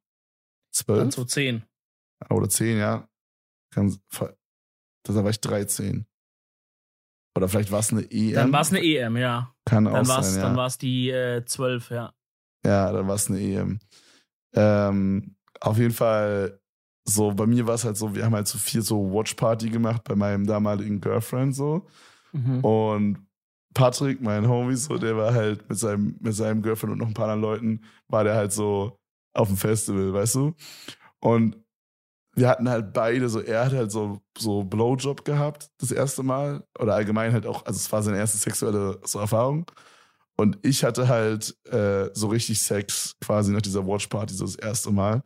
Dann Zwölf? 2,10. Oder zehn, ja. Kann, da war ich 13. Oder vielleicht war es eine EM. Dann war es eine EM, ja. Kann Dann auch war es sein, ja. dann war's die äh, 12, ja. Ja, dann war es eine EM. Ähm, auf jeden Fall, so, bei mir war es halt so, wir haben halt so viel so Watch-Party gemacht bei meinem damaligen Girlfriend so. Mhm. Und Patrick, mein Homie, so, der war halt mit seinem, mit seinem Girlfriend und noch ein paar anderen Leuten, war der halt so auf dem Festival, weißt du? Und wir hatten halt beide so, er hat halt so, so Blowjob gehabt, das erste Mal. Oder allgemein halt auch, also es war seine erste sexuelle so Erfahrung. Und ich hatte halt äh, so richtig Sex quasi nach dieser Watchparty so das erste Mal.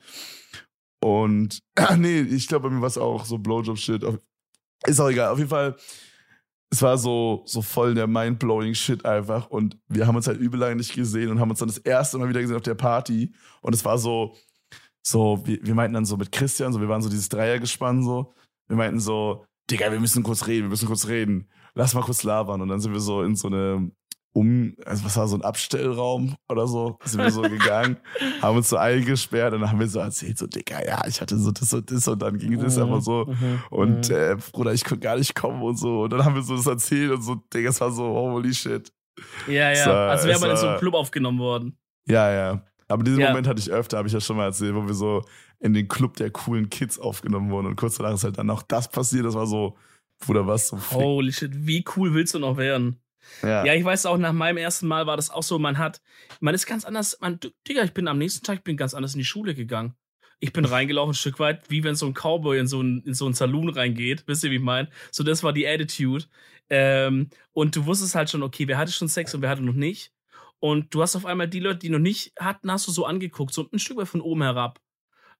Und, ah, nee, ich glaube, bei mir war es auch so Blowjob-Shit. Ist auch egal. Auf jeden Fall, es war so, so voll der mind-blowing Shit einfach. Und wir haben uns halt übel lange nicht gesehen und haben uns dann das erste Mal wieder gesehen auf der Party. Und es war so, so, wir, wir meinten dann so mit Christian, so, wir waren so dieses Dreiergespann so. Wir meinten so, Digga, wir müssen kurz reden, wir müssen kurz reden. Lass mal kurz labern. Und dann sind wir so in so eine um, also was war so ein Abstellraum oder so, sind wir so gegangen, haben uns so eingesperrt und dann haben wir so erzählt, so, Digga, ja, ich hatte so das und das und dann ging das einfach so. Mhm. Und Mhm. äh, Bruder, ich konnte gar nicht kommen und so. Und dann haben wir so das erzählt und so, Digga, es war so, holy shit. ja, ja. so, also wäre man in so war- einem Club aufgenommen worden. Ja, ja. Aber diesen Ja. Moment hatte ich öfter, habe ich ja schon mal erzählt, wo wir so in den Club der coolen Kids aufgenommen wurden. Und kurz danach ist halt dann auch das passiert. Das war so, Bruder, was so flick. Holy shit, wie cool willst du noch werden? Ja. Ja, ich weiß auch, nach meinem ersten Mal war das auch so, man hat, man ist ganz anders, man, Digga, ich bin am nächsten Tag, ich bin ganz anders in die Schule gegangen. Ich bin reingelaufen, ein Stück weit, wie wenn so ein Cowboy in so ein, in so einen Saloon reingeht. Wisst ihr, wie ich meine? So, das war die Attitude. Ähm, und du wusstest halt schon, okay, wer hatte schon Sex und wer hatte noch nicht. Und du hast auf einmal die Leute, die noch nicht hatten, hast du so angeguckt, so ein Stück weit von oben herab.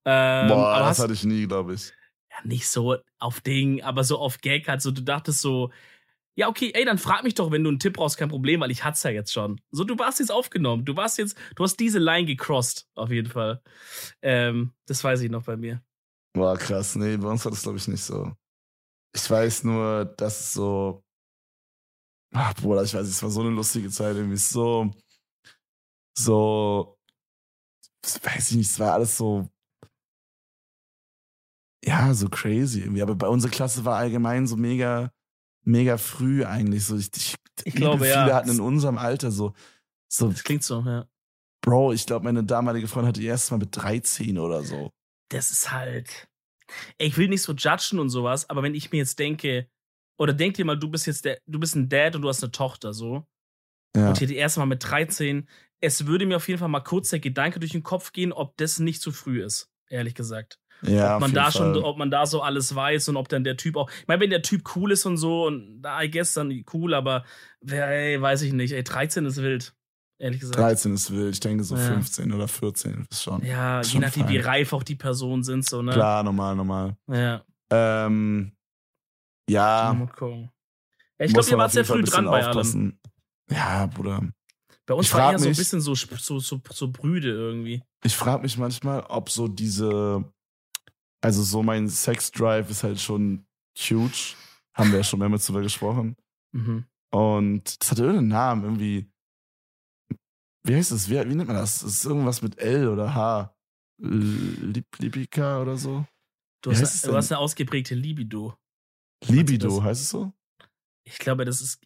Ähm, Boah, das hast, hatte ich nie, glaube ich. ja, nicht so auf Ding, aber so auf Gag halt so, du dachtest so, ja, okay, ey, dann frag mich doch, wenn du einen Tipp brauchst, kein Problem, weil ich hat's ja jetzt schon. So, du warst jetzt aufgenommen, du warst jetzt, du hast diese Line gecrossed, auf jeden Fall. Ähm, das weiß ich noch bei mir. Boah, krass. Nee, bei uns war das, glaube ich, nicht so. Ich weiß nur, dass so. Ach, Bruder, ich weiß es war so eine lustige Zeit, irgendwie so. So. Weiß ich nicht, es war alles so. ja, so crazy irgendwie. Aber bei unserer Klasse war allgemein so mega, mega früh eigentlich. So, ich, ich, Ich glaube, viele ja. hatten in unserem Alter so, so Das klingt so, ja. Bro, ich glaube, meine damalige Freundin hatte erstes Mal mit 13 oder so. Das ist halt. Ey, ich will nicht so judgen und sowas, aber wenn ich mir jetzt denke, oder denk dir mal, du bist jetzt der, du bist ein Dad und du hast eine Tochter, so. Ja. Und hier die erste Mal mit 13. Es würde mir auf jeden Fall mal kurz der Gedanke durch den Kopf gehen, ob das nicht zu früh ist, ehrlich gesagt. Ja ob man da jeden schon, Fall. ob man da so alles weiß und ob dann der Typ auch. Ich meine, wenn der Typ cool ist und so, und da I guess dann cool, aber wer, ey, weiß ich nicht. Ey, 13 ist wild. Ehrlich gesagt. 13 ist wild. Ich denke so Ja. 15 oder 14 ist schon. Ja, Ist je schon nachdem, wie fein. reif auch die Personen sind, so, ne? Klar, normal, normal. Ja. Ähm, ja, Mal gucken. Ja, ich glaube, ihr wart sehr Fall früh dran bei allem. Ja, Bruder. Bei uns Ich war eher so ein bisschen so, so, so, so brüde irgendwie. Ich frage mich manchmal, ob so diese, also so mein Sex-Drive ist halt schon huge. Haben wir ja schon mehrmals drüber gesprochen. Mhm. Und das hat irgendeinen Namen, irgendwie. Wie heißt das? Wie, wie nennt man das? Das ist irgendwas mit L oder H. Lip, Lipika oder so? Du, hast, du hast eine ausgeprägte Libido. Libido, das? heißt es so? Ich glaube, das ist.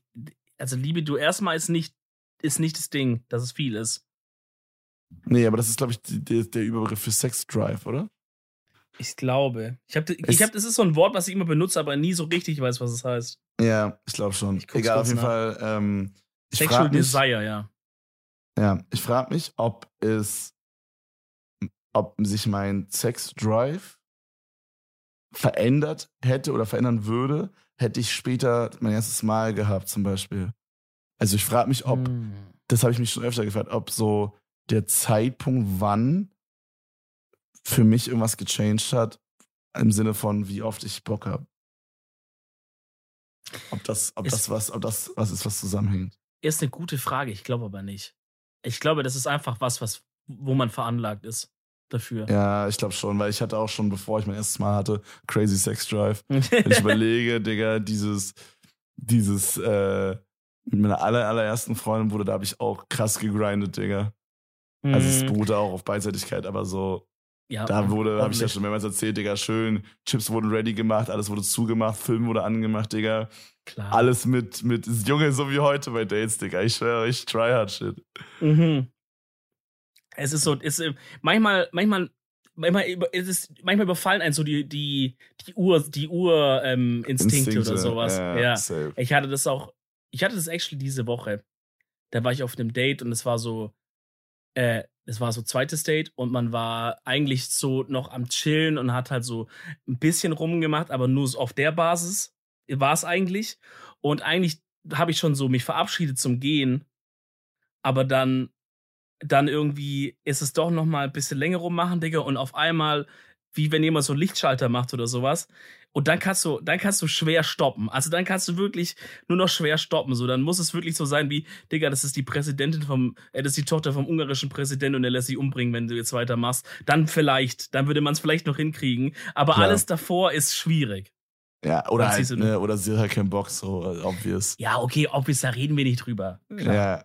Also Libido erstmal ist nicht, ist nicht das Ding, dass es viel ist. Nee, aber das ist, glaube ich, die, der, der Überbegriff für Sex-Drive, oder? Ich glaube. Ich habe, ich Es- hab, das ist so ein Wort, was ich immer benutze, aber nie so richtig weiß, was es heißt. Ja, ich glaube schon. Ich Egal, auf jeden nach. Fall. Ähm, ich Sexual frage mich, Desire, ja. ja, ich frag mich, ob es, ob sich mein Sex-Drive verändert hätte oder verändern würde, hätte ich später mein erstes Mal gehabt, zum Beispiel. Also ich frage mich, ob, Hm. das habe ich mich schon öfter gefragt, ob so der Zeitpunkt, wann für mich irgendwas gechanged hat, im Sinne von, wie oft ich Bock habe. Ob das, ob Ist- das was, ob das was ist, was zusammenhängt. Ist eine gute Frage, ich glaube aber nicht. Ich glaube, das ist einfach was, was, wo man veranlagt ist dafür. Ja, ich glaube schon, weil ich hatte auch schon, bevor ich mein erstes Mal hatte, Crazy Sex Drive. Wenn ich überlege, Digga, dieses, dieses, äh, mit meiner aller, allerersten Freundin wurde, da habe ich auch krass gegrindet, Digga. Also es Mhm. beruhte auch auf Beidseitigkeit, aber so, ja, da wurde, habe ich ja schon mehrmals erzählt, Digga, schön, Chips wurden ready gemacht, alles wurde zugemacht, Film wurde angemacht, Digga. Klar. Alles mit, mit, Junge, so wie heute bei Dates, Digga. Ich schwöre, ich try hard shit. Mhm. Es ist so, es, ist, manchmal, manchmal, manchmal, es ist, manchmal überfallen einen so die, die, die Ur, die Ur, ähm, Instinkte, oder sowas. Ja. Safe. Ich hatte das auch, ich hatte das actually diese Woche. Da war ich auf einem Date und es war so, äh, es war so zweites Date und man war eigentlich so noch am Chillen und hat halt so ein bisschen rumgemacht, aber nur auf der Basis war es eigentlich. Und eigentlich habe ich schon so mich verabschiedet zum Gehen, aber dann, dann irgendwie ist es doch noch mal ein bisschen länger rummachen, Digga, und auf einmal, wie wenn jemand so einen Lichtschalter macht oder sowas, und dann kannst du, dann kannst du schwer stoppen. Also dann kannst du wirklich nur noch schwer stoppen. So, dann muss es wirklich so sein wie, Digga, das ist die Präsidentin vom, äh, das ist die Tochter vom ungarischen Präsidenten und der lässt sie umbringen, wenn du jetzt weitermachst. Dann vielleicht, dann würde man es vielleicht noch hinkriegen. Aber Klar. alles davor ist schwierig. Ja, oder halt, ne, oder sie hat halt keinen Bock, so äh, obvious. Ja, okay, obvious, da reden wir nicht drüber. Klar. Ja,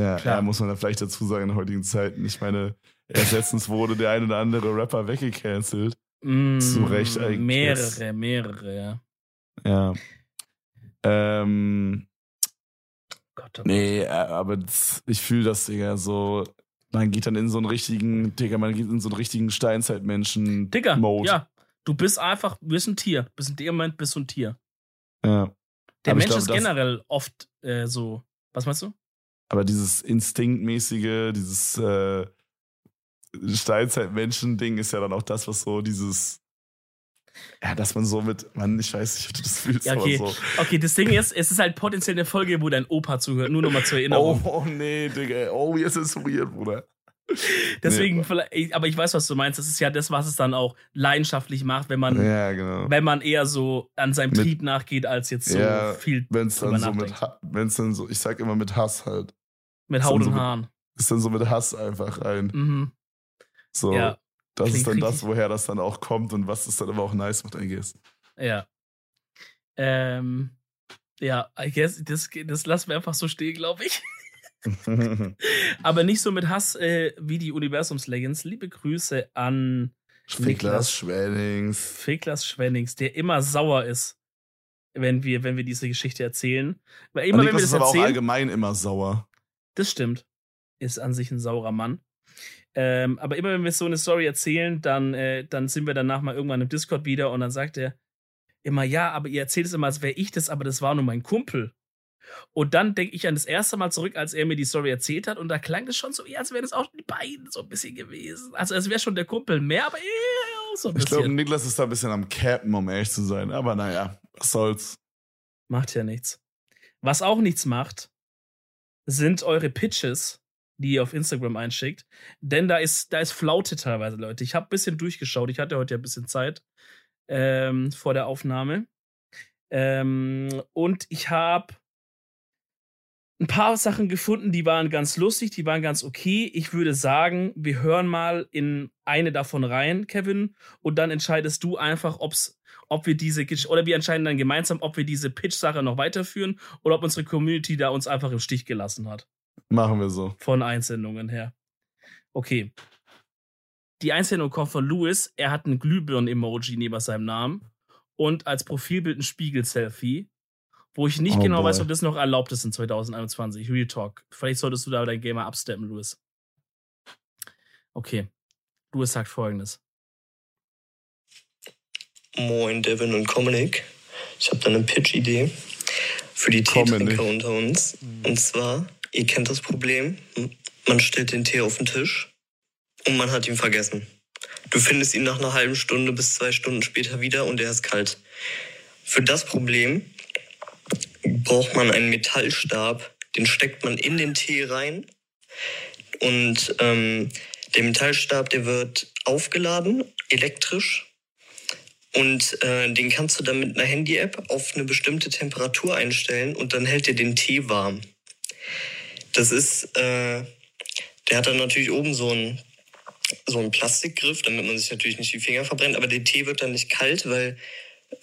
ja, Klar. ja, muss man da vielleicht dazu sagen in der heutigen Zeiten. Ich meine, erst letztens wurde der ein oder andere Rapper weggecancelt. Mm, Zu Recht eigentlich. Mehrere, mehrere, ja. Ja. Ähm, Gott, oh nee, äh, aber das, ich fühle das, Digga, so. Man geht dann in so einen richtigen, Digga, man geht in so einen richtigen Steinzeitmenschen-Mode. Digga, ja. Du bist einfach, du bist ein Tier. Du bist in dem Moment bist du ein Tier. ja. Der Aber Mensch glaub, ist generell oft äh, so. Was meinst du? Aber dieses Instinktmäßige, dieses äh, Steinzeitmenschen-Ding ist ja dann auch das, was so dieses. Ja, dass man so mit, Mann, ich weiß nicht, ob du das fühlst, Ja, okay. so. Okay, das Ding ist, es ist halt potenziell eine Folge, wo dein Opa zuhört. Nur nochmal zur Oh, Erinnerung. oh nee, Digga. Oh, jetzt ist es weird, Bruder. Deswegen, nee. vielleicht, aber ich weiß, was du meinst. Das ist ja das, was es dann auch leidenschaftlich macht, wenn man, Ja, genau. wenn man eher so an seinem Mit- Trieb nachgeht, als jetzt so Ja, viel Wenn es dann so mit. Ha- wenn's dann so, ich sag immer mit Hass halt. mit so- Haut so und mit- Haaren. Ist dann so mit Hass einfach rein. Mhm. So, Ja, das ist klingt dann das, woher das dann auch kommt und was es dann aber auch nice macht, I guess. ja. Ähm, ja, I guess, das, das lassen wir einfach so stehen, glaube ich. Aber nicht so mit Hass äh, wie die Universums-Legends. Liebe Grüße an Niklas Schwennings. Fiklas Schwennings, der immer sauer ist, wenn wir, wenn wir diese Geschichte erzählen. Weil immer, Und wenn wir Niklas das ist aber auch erzählen, allgemein immer sauer. das stimmt, ist an sich ein saurer Mann. Ähm, aber immer wenn wir so eine Story erzählen, dann, äh, dann sind wir danach mal irgendwann im Discord wieder und dann sagt er immer, ja, aber ihr erzählt es immer, als wäre ich das, aber das war nur mein Kumpel. Und dann denke ich an das erste Mal zurück, als er mir die Story erzählt hat und da klang das schon so, als wären das auch die beiden so ein bisschen gewesen. Also es wäre schon der Kumpel mehr, aber eher so ein Ich glaube, bisschen. Niklas ist da ein bisschen am Cappen, um ehrlich zu sein. Aber naja, was soll's. Macht ja nichts. Was auch nichts macht, sind eure Pitches, die ihr auf Instagram einschickt. Denn da ist, da ist Flaute teilweise, Leute. Ich habe ein bisschen durchgeschaut. Ich hatte heute ja ein bisschen Zeit ähm, vor der Aufnahme. Ähm, und ich habe ein paar Sachen gefunden, die waren ganz lustig, die waren ganz okay. Ich würde sagen, wir hören mal in eine davon rein, Kevin, und dann entscheidest du einfach, ob's, ob wir diese, oder wir entscheiden dann gemeinsam, ob wir diese Pitch-Sache noch weiterführen oder ob unsere Community da uns einfach im Stich gelassen hat. Machen wir so. Von Einsendungen her. Okay. Die Einsendung kommt von Louis. Er hat ein Glühbirnen-Emoji neben seinem Namen und als Profilbild ein Spiegel-Selfie, wo ich nicht Oh genau boy. weiß, ob das noch erlaubt ist in 2021. Real Talk. Vielleicht solltest du da dein Gamer absteppen, Louis. Okay. Louis sagt folgendes. Moin Devin und Dominik. Ich habe da eine Pitch-Idee für die. Teetrinker unter uns. Und zwar, ihr kennt das Problem, man stellt den Tee auf den Tisch und man hat ihn vergessen. Du findest ihn nach einer halben Stunde bis zwei Stunden später wieder und er ist kalt. Für das Problem braucht man einen Metallstab, den steckt man in den Tee rein und ähm, der Metallstab, der wird aufgeladen, elektrisch und äh, den kannst du dann mit einer Handy-App auf eine bestimmte Temperatur einstellen und dann hält er den Tee warm. Das ist, äh, der hat dann natürlich oben so einen, so einen Plastikgriff, damit man sich natürlich nicht die Finger verbrennt, aber der Tee wird dann nicht kalt, weil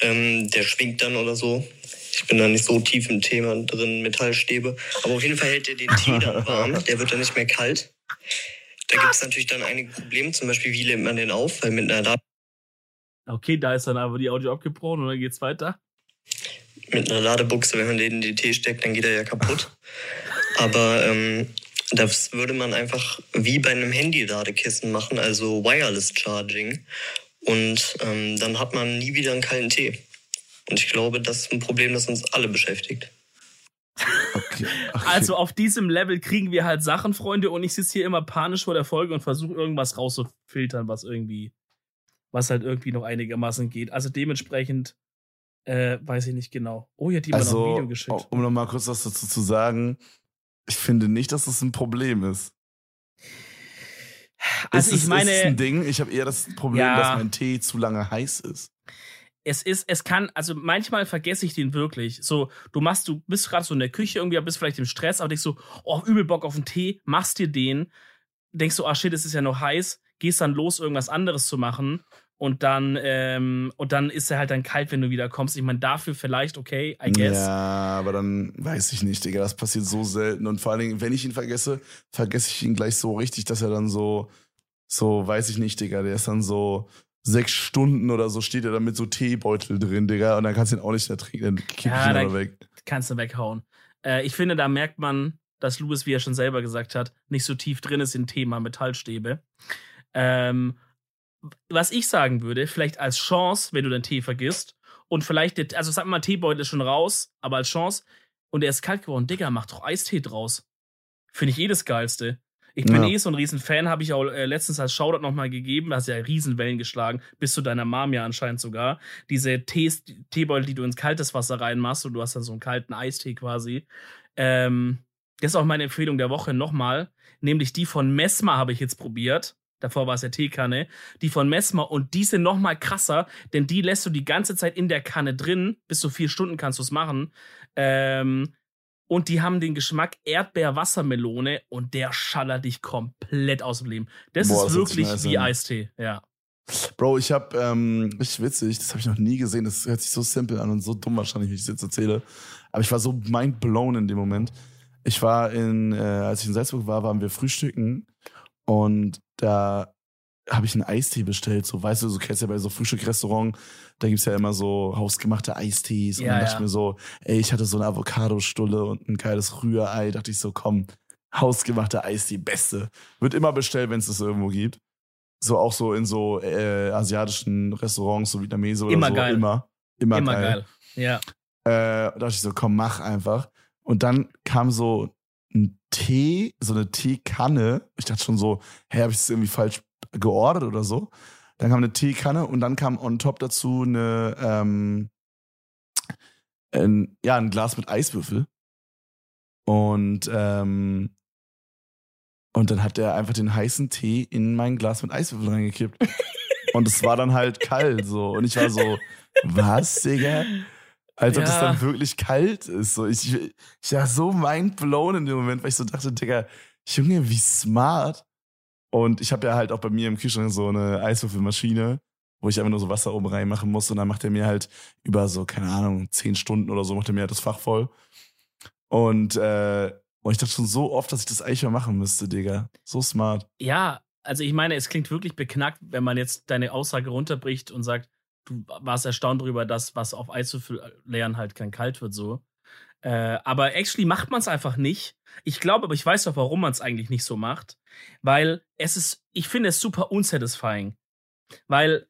ähm, der schwingt dann oder so. Ich bin da nicht so tief im Thema drin, Metallstäbe. Aber auf jeden Fall hält er den Tee dann warm, der wird dann nicht mehr kalt. Da gibt es natürlich dann einige Probleme, zum Beispiel, wie lädt man den auf, weil mit einer Okay, da ist dann aber die Audio abgebrochen und dann geht's weiter. mit einer Ladebuchse, wenn man den in die Tee steckt, dann geht er ja kaputt. Aber ähm, das würde man einfach wie bei einem Handy-Ladekissen machen, also Wireless Charging. Und ähm, dann hat man nie wieder einen kalten Tee. Und ich glaube, das ist ein Problem, das uns alle beschäftigt. Okay. okay. Also auf diesem Level kriegen wir halt Sachen, Freunde, und ich sitze hier immer panisch vor der Folge und versuche irgendwas rauszufiltern, was irgendwie, was halt irgendwie noch einigermaßen geht. Also dementsprechend äh, weiß ich nicht genau. Oh, hier hat jemand noch ein also, Video geschickt. um nochmal kurz was dazu zu sagen, ich finde nicht, dass das ein Problem ist. Also ist ich es, meine, ist ein Ding. Ich habe eher das Problem, Ja. dass mein Tee zu lange heiß ist. es ist, es kann, also manchmal vergesse ich den wirklich. So, du machst, du bist gerade so in der Küche irgendwie, bist vielleicht im Stress, aber denkst so, oh, übel Bock auf einen Tee, machst dir den, denkst so, ah shit, es ist ja noch heiß, gehst dann los, irgendwas anderes zu machen und dann, ähm, und dann ist er halt dann kalt, wenn du wieder kommst. Ich meine, dafür vielleicht, okay, I guess. Ja, aber dann weiß ich nicht, Digga. Das passiert so selten. Und vor allen Dingen, wenn ich ihn vergesse, vergesse ich ihn gleich so richtig, dass er dann so, so, weiß ich nicht, Digga. Der ist dann so sechs Stunden oder so, steht er dann mit so Teebeutel drin, Digga. Und dann kannst du ihn auch nicht mehr trinken. Dann kipp Ja, ich ihn weg. kannst du weghauen. Äh, ich finde, da merkt man, dass Louis, wie er schon selber gesagt hat, nicht so tief drin ist im Thema Metallstäbe. Ähm, was ich sagen würde, vielleicht als Chance, wenn du deinen Tee vergisst und vielleicht, der- also sag mal, Teebeutel ist schon raus, aber als Chance und er ist kalt geworden, Digga, mach doch Eistee draus. Finde ich eh das Geilste. Ich bin Ja. eh so ein riesen Fan, habe ich auch äh, letztens als Shoutout nochmal gegeben, da hast ja Riesenwellen geschlagen, bis zu deiner Mom ja anscheinend sogar. Diese Tees, Teebeutel, die du ins kaltes Wasser reinmachst und du hast dann so einen kalten Eistee quasi. Ähm, das ist auch meine Empfehlung der Woche nochmal, nämlich die von Messmer habe ich jetzt probiert. Davor war es ja Teekanne. Die von Messmer und die sind nochmal krasser, denn die lässt du die ganze Zeit in der Kanne drin. Bis zu vier Stunden kannst du es machen. Ähm, und die haben den Geschmack Erdbeer-Wassermelone und der schallert dich komplett aus dem Leben. Das Boah, ist das wirklich wie. Eistee, ja. Bro, ich hab, ähm, richtig witzig, das habe ich noch nie gesehen. Das hört sich so simpel an und so dumm wahrscheinlich, wie ich es jetzt erzähle. Aber ich war so mind blown in dem Moment. Ich war in, äh, als ich in Salzburg war, waren wir frühstücken und da habe ich einen Eistee bestellt. So, weißt du, so kennst ja bei so Frühstückrestaurant, da gibt's ja immer so hausgemachte Eistees. und Ja, dann dachte ja. ich mir so, ey, ich hatte so eine Avocadostulle und ein geiles Rührei. Dachte ich so, komm, hausgemachte Eistee, beste. Wird immer bestellt, wenn es das irgendwo gibt. So auch so in so äh, asiatischen Restaurants, so Vietnamese oder Immer so. geil. Immer. Immer, Immer geil. geil. Ja. Äh, da dachte ich so, komm, mach einfach. Und dann kam so ein Tee, so eine Teekanne. Ich dachte schon so, hä, habe ich das irgendwie falsch geordert oder so? Dann kam eine Teekanne und dann kam on top dazu eine, ähm, ein, ja, ein Glas mit Eiswürfel. Und, ähm, und dann hat er einfach den heißen Tee in mein Glas mit Eiswürfel reingekippt. und es war dann halt kalt so. Und ich war so, was, Digga? Als ob das Ja. dann wirklich kalt ist. So, ich, ich war so mindblown in dem Moment, weil ich so dachte, Digga, Junge, wie smart. Und ich habe ja halt auch bei mir im Kühlschrank so eine Eiswürfelmaschine, wo ich einfach nur so Wasser oben reinmachen muss. Und dann macht er mir halt über so, keine Ahnung, zehn Stunden oder so, macht er mir halt das Fach voll. Und, äh, und ich dachte schon so oft, dass ich das eigentlich mal machen müsste, Digga. So smart. Ja, also ich meine, es klingt wirklich beknackt, wenn man jetzt deine Aussage runterbricht und sagt, du warst erstaunt darüber, dass was auf Eiswürfel leeren halt kein kalt wird so. Äh, aber actually macht man es einfach nicht. Ich glaube, aber ich weiß doch, warum man es eigentlich nicht so macht. Weil es ist, ich finde es super unsatisfying. Weil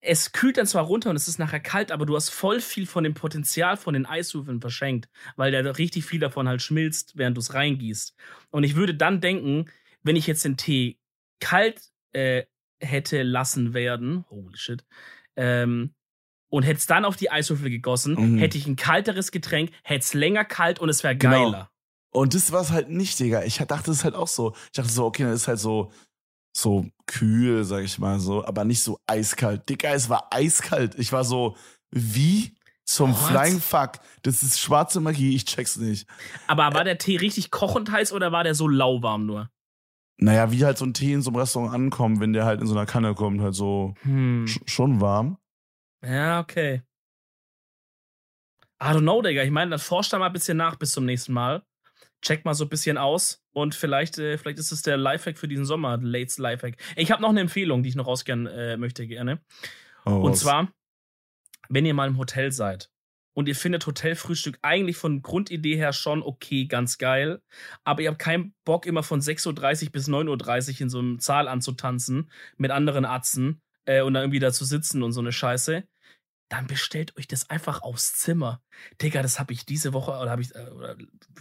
es kühlt dann zwar runter und es ist nachher kalt, aber du hast voll viel von dem Potenzial von den Eiswürfeln verschenkt, weil da richtig viel davon halt schmilzt, während du es reingießt. Und ich würde dann denken, wenn ich jetzt den Tee kalt äh, hätte lassen werden, holy shit, ähm, und hätte es dann auf die Eiswürfel gegossen, Mhm. hätte ich ein kalteres Getränk, hätte es länger kalt und es wäre Genau. geiler. Und das war es halt nicht, Digga. Ich dachte es halt auch so. Ich dachte so, okay, dann ist halt so, so kühl, sag ich mal so, aber nicht so eiskalt. Digga, es war eiskalt. Ich war so, wie? Zum What? Flying Fuck. Das ist schwarze Magie, ich check's nicht. Aber war der Tee richtig kochend heiß oder war der so lauwarm nur? Naja, wie halt so ein Tee in so einem Restaurant ankommt, wenn der halt in so einer Kanne kommt, halt so Hm. sch schon warm. Ja, okay. I don't know, Digga. Ich meine, dann forscht da mal ein bisschen nach bis zum nächsten Mal. Check mal so ein bisschen aus und vielleicht, äh, vielleicht ist es der Lifehack für diesen Sommer, Lates Lifehack. Ich habe noch eine Empfehlung, die ich noch rausgern äh, möchte gerne. Oh, Und was? zwar, wenn ihr mal im Hotel seid und ihr findet Hotelfrühstück eigentlich von Grundidee her schon okay, ganz geil, aber ihr habt keinen Bock, immer von 6.30 Uhr bis 9.30 Uhr in so einem Saal anzutanzen mit anderen Atzen äh, und dann irgendwie da zu sitzen und so eine Scheiße, dann bestellt euch das einfach aufs Zimmer. Digga, das habe ich diese Woche oder habe ich äh, oder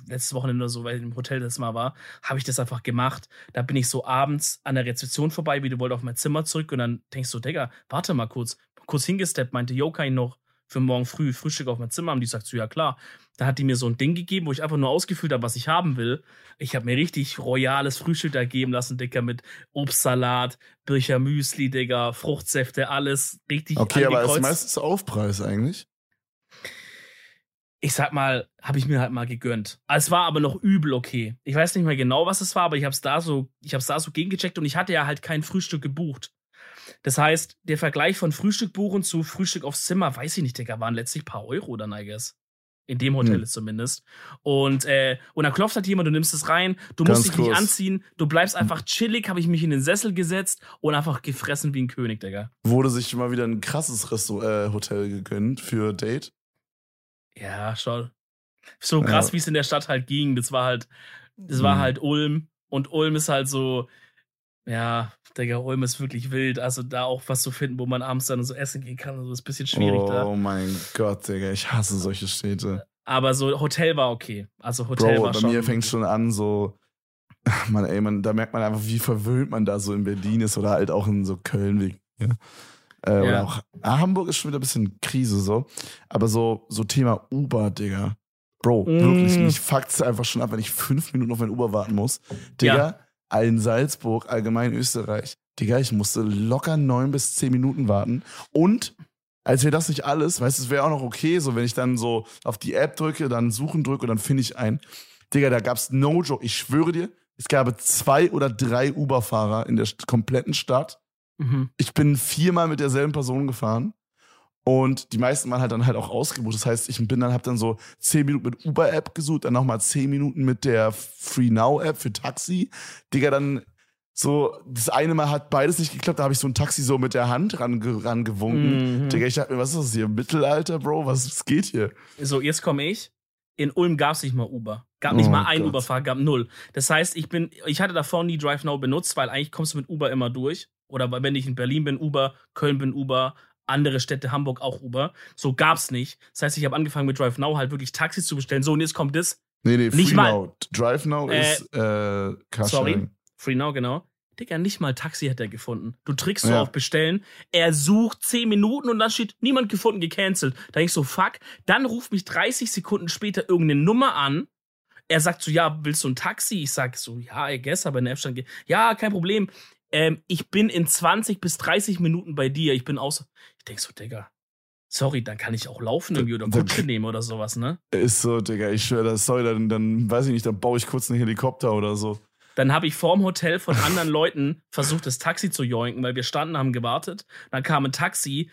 letztes Wochenende oder so, weil ich im Hotel das mal war, habe ich das einfach gemacht. Da bin ich so abends an der Rezeption vorbei, wie du wollt auf mein Zimmer zurück und dann denkst du, Digga, warte mal kurz, kurz hingesteppt, meinte, yo, kann ich noch für morgen früh Frühstück auf mein Zimmer haben? Die sagt so, ja klar. Da hat die mir so ein Ding gegeben, wo ich einfach nur ausgefüllt habe, was ich haben will. Ich habe mir richtig royales Frühstück da geben lassen, Digga, mit Obstsalat, Bircher Müsli, Digga, Fruchtsäfte, alles richtig Okay, aber ist meistens Aufpreis eigentlich. ich sag mal, habe ich mir halt mal gegönnt. Es war aber noch übel okay. Ich weiß nicht mehr genau, was es war, aber ich habe es da so, ich habe es da so gegengecheckt und ich hatte ja halt kein Frühstück gebucht. Das heißt, der Vergleich von Frühstück buchen zu Frühstück aufs Zimmer, weiß ich nicht, Digga, waren letztlich ein paar Euro dann, I guess. In dem Hotel Hm. zumindest. Und, äh, und dann klopft halt jemand, du nimmst es rein, du Ganz musst dich nicht kurz. anziehen, du bleibst einfach chillig, habe ich mich in den Sessel gesetzt und einfach gefressen wie ein König, Digga. Wurde sich mal wieder ein krasses Resto äh, Hotel gegönnt für Date. Ja, schon. So krass, Ja. wie es in der Stadt halt ging. Das war halt, das war Mhm. halt Ulm. Und Ulm ist halt so, ja, Digga, Ulm ist wirklich wild. Also da auch was zu finden, wo man abends dann so essen gehen kann, also ist ein bisschen schwierig oh da. mein Gott, Digga, ich hasse solche Städte. Aber so Hotel war okay. Also Hotel Bro, war bei schon. mir fängt schon an, so, man, ey, man, da merkt man einfach, wie verwöhnt man da so in Berlin ist oder halt auch in so Köln. Wie, ja. Äh, Oder Ja. auch, ah, Hamburg ist schon wieder ein bisschen Krise so. Aber so, so Thema Uber, Digga. Bro, Mm. wirklich, mich fuckt's einfach schon ab, wenn ich fünf Minuten auf mein Uber warten muss. Digga, in Salzburg, allgemein Österreich. Digga, ich musste locker neun bis zehn Minuten warten. Und als wäre das nicht alles, weißt du, es wäre auch noch okay, so wenn ich dann so auf die App drücke, dann suchen drücke und dann finde ich einen. Digga, da gab's no joke. Ich schwöre dir, es gab zwei oder drei Uber-Fahrer in der kompletten Stadt. Mhm. Ich bin viermal mit derselben Person gefahren. Und die meisten waren halt dann halt auch ausgebucht. Das heißt, ich bin dann, hab dann so zehn Minuten mit Uber-App gesucht, dann nochmal zehn Minuten mit der Free Now-App für Taxi. Digga, dann So, das eine Mal hat beides nicht geklappt, da habe ich so ein Taxi so mit der Hand ran, rangewunken. Mhm. Digga, ich dachte mir, was ist das hier? Mittelalter, Bro? Was, was geht hier? So, jetzt komme ich. In Ulm gab es nicht mal Uber. Gab nicht Oh mal ein. Uberfahrer, gab null. Das heißt, ich bin, ich hatte davor nie Drive Now benutzt, weil eigentlich kommst du mit Uber immer durch. Oder wenn ich in Berlin bin, Uber, Köln bin Uber, andere Städte, Hamburg auch Uber. So gab's nicht. Das heißt, ich habe angefangen mit Drive Now halt wirklich Taxis zu bestellen. So, und jetzt kommt das. Nee, nee, Nicht Free mal- Now. Drive Now Äh, ist äh. Sorry. Free Now, genau. Digga, nicht mal Taxi hat er gefunden. Du trickst so Ja. auf Bestellen. Er sucht 10 Minuten und dann steht niemand gefunden, gecancelt. Da denk ich so, fuck. Dann ruft mich 30 Sekunden später irgendeine Nummer an. Er sagt so, ja, willst du ein Taxi? Ich sag so, ja, I guess, aber in der App stand, ja, kein Problem. Ähm, ich bin in 20 bis 30 Minuten bei dir. Ich bin aus. Ich denk so, Digga. Sorry, dann kann ich auch laufen irgendwie oder Kutsche nehmen oder sowas, ne? Ist so, Digga, ich schwöre, das sorry, dann, dann weiß ich nicht, dann baue ich kurz einen Helikopter oder so. Dann habe ich vorm Hotel von anderen Leuten versucht, das Taxi zu joinken, weil wir standen, haben gewartet. Dann kam ein Taxi.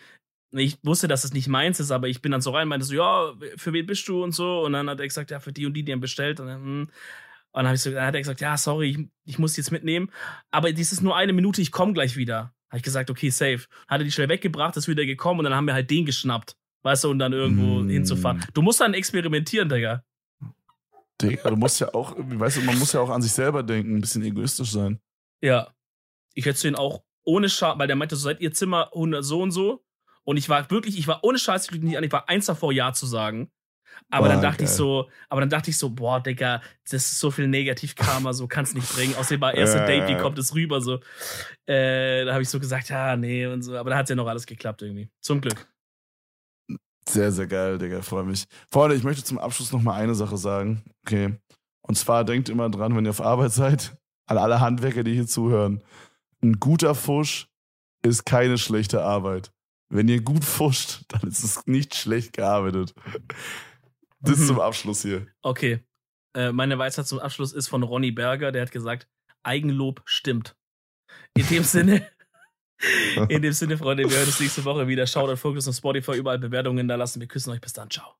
Ich wusste, dass es nicht meins ist, aber ich bin dann so rein und meinte so, ja, für wen bist du und so. Und dann hat er gesagt, ja, für die und die, die haben bestellt. Und dann, hm. Und dann, hab ich so, dann hat er gesagt, ja, sorry, ich, ich muss die jetzt mitnehmen. Aber dies ist nur eine Minute, ich komme gleich wieder. Habe ich gesagt, okay, safe. Hat er die schnell weggebracht, ist wieder gekommen und dann haben wir halt den geschnappt. Weißt du, und dann irgendwo Mm. hinzufahren. Du musst dann experimentieren, Digga. Digga, du musst ja auch, weißt du, man muss ja auch an sich selber denken, ein bisschen egoistisch sein. Ja. Ich hätte den auch ohne Scheiß, weil der meinte, so seid ihr Zimmer 100 so und so. Und ich war wirklich, ich war ohne Scheiß, ich nicht an, ich war eins davor, Ja zu sagen. Aber Boah, dann dachte ich geil. so, aber dann dachte ich so, boah, Digga, das ist so viel Negativ-Karma, so kannst nicht bringen. Außerdem war erste Äh. Date, wie kommt es rüber, so. Äh, da habe ich so gesagt, ja, nee, und so. Aber da hat ja noch alles geklappt irgendwie. Zum Glück. Sehr, sehr geil, Digga, freue mich. Freunde, ich möchte zum Abschluss noch mal eine Sache sagen. Okay. Und zwar denkt immer dran, wenn ihr auf Arbeit seid, an alle Handwerker, die hier zuhören. Ein guter Fusch ist keine schlechte Arbeit. Wenn ihr gut fuscht, dann ist es nicht schlecht gearbeitet. Das Mhm. zum Abschluss hier. Okay. Äh, meine Weisheit zum Abschluss ist von Ronny Berger, der hat gesagt, Eigenlob stimmt. In dem Sinne, in dem Sinne, Freunde, wir hören uns nächste Woche wieder. Schaut auf Fokus auf Spotify, überall Bewertungen da lassen. Wir küssen euch. Bis dann. Ciao.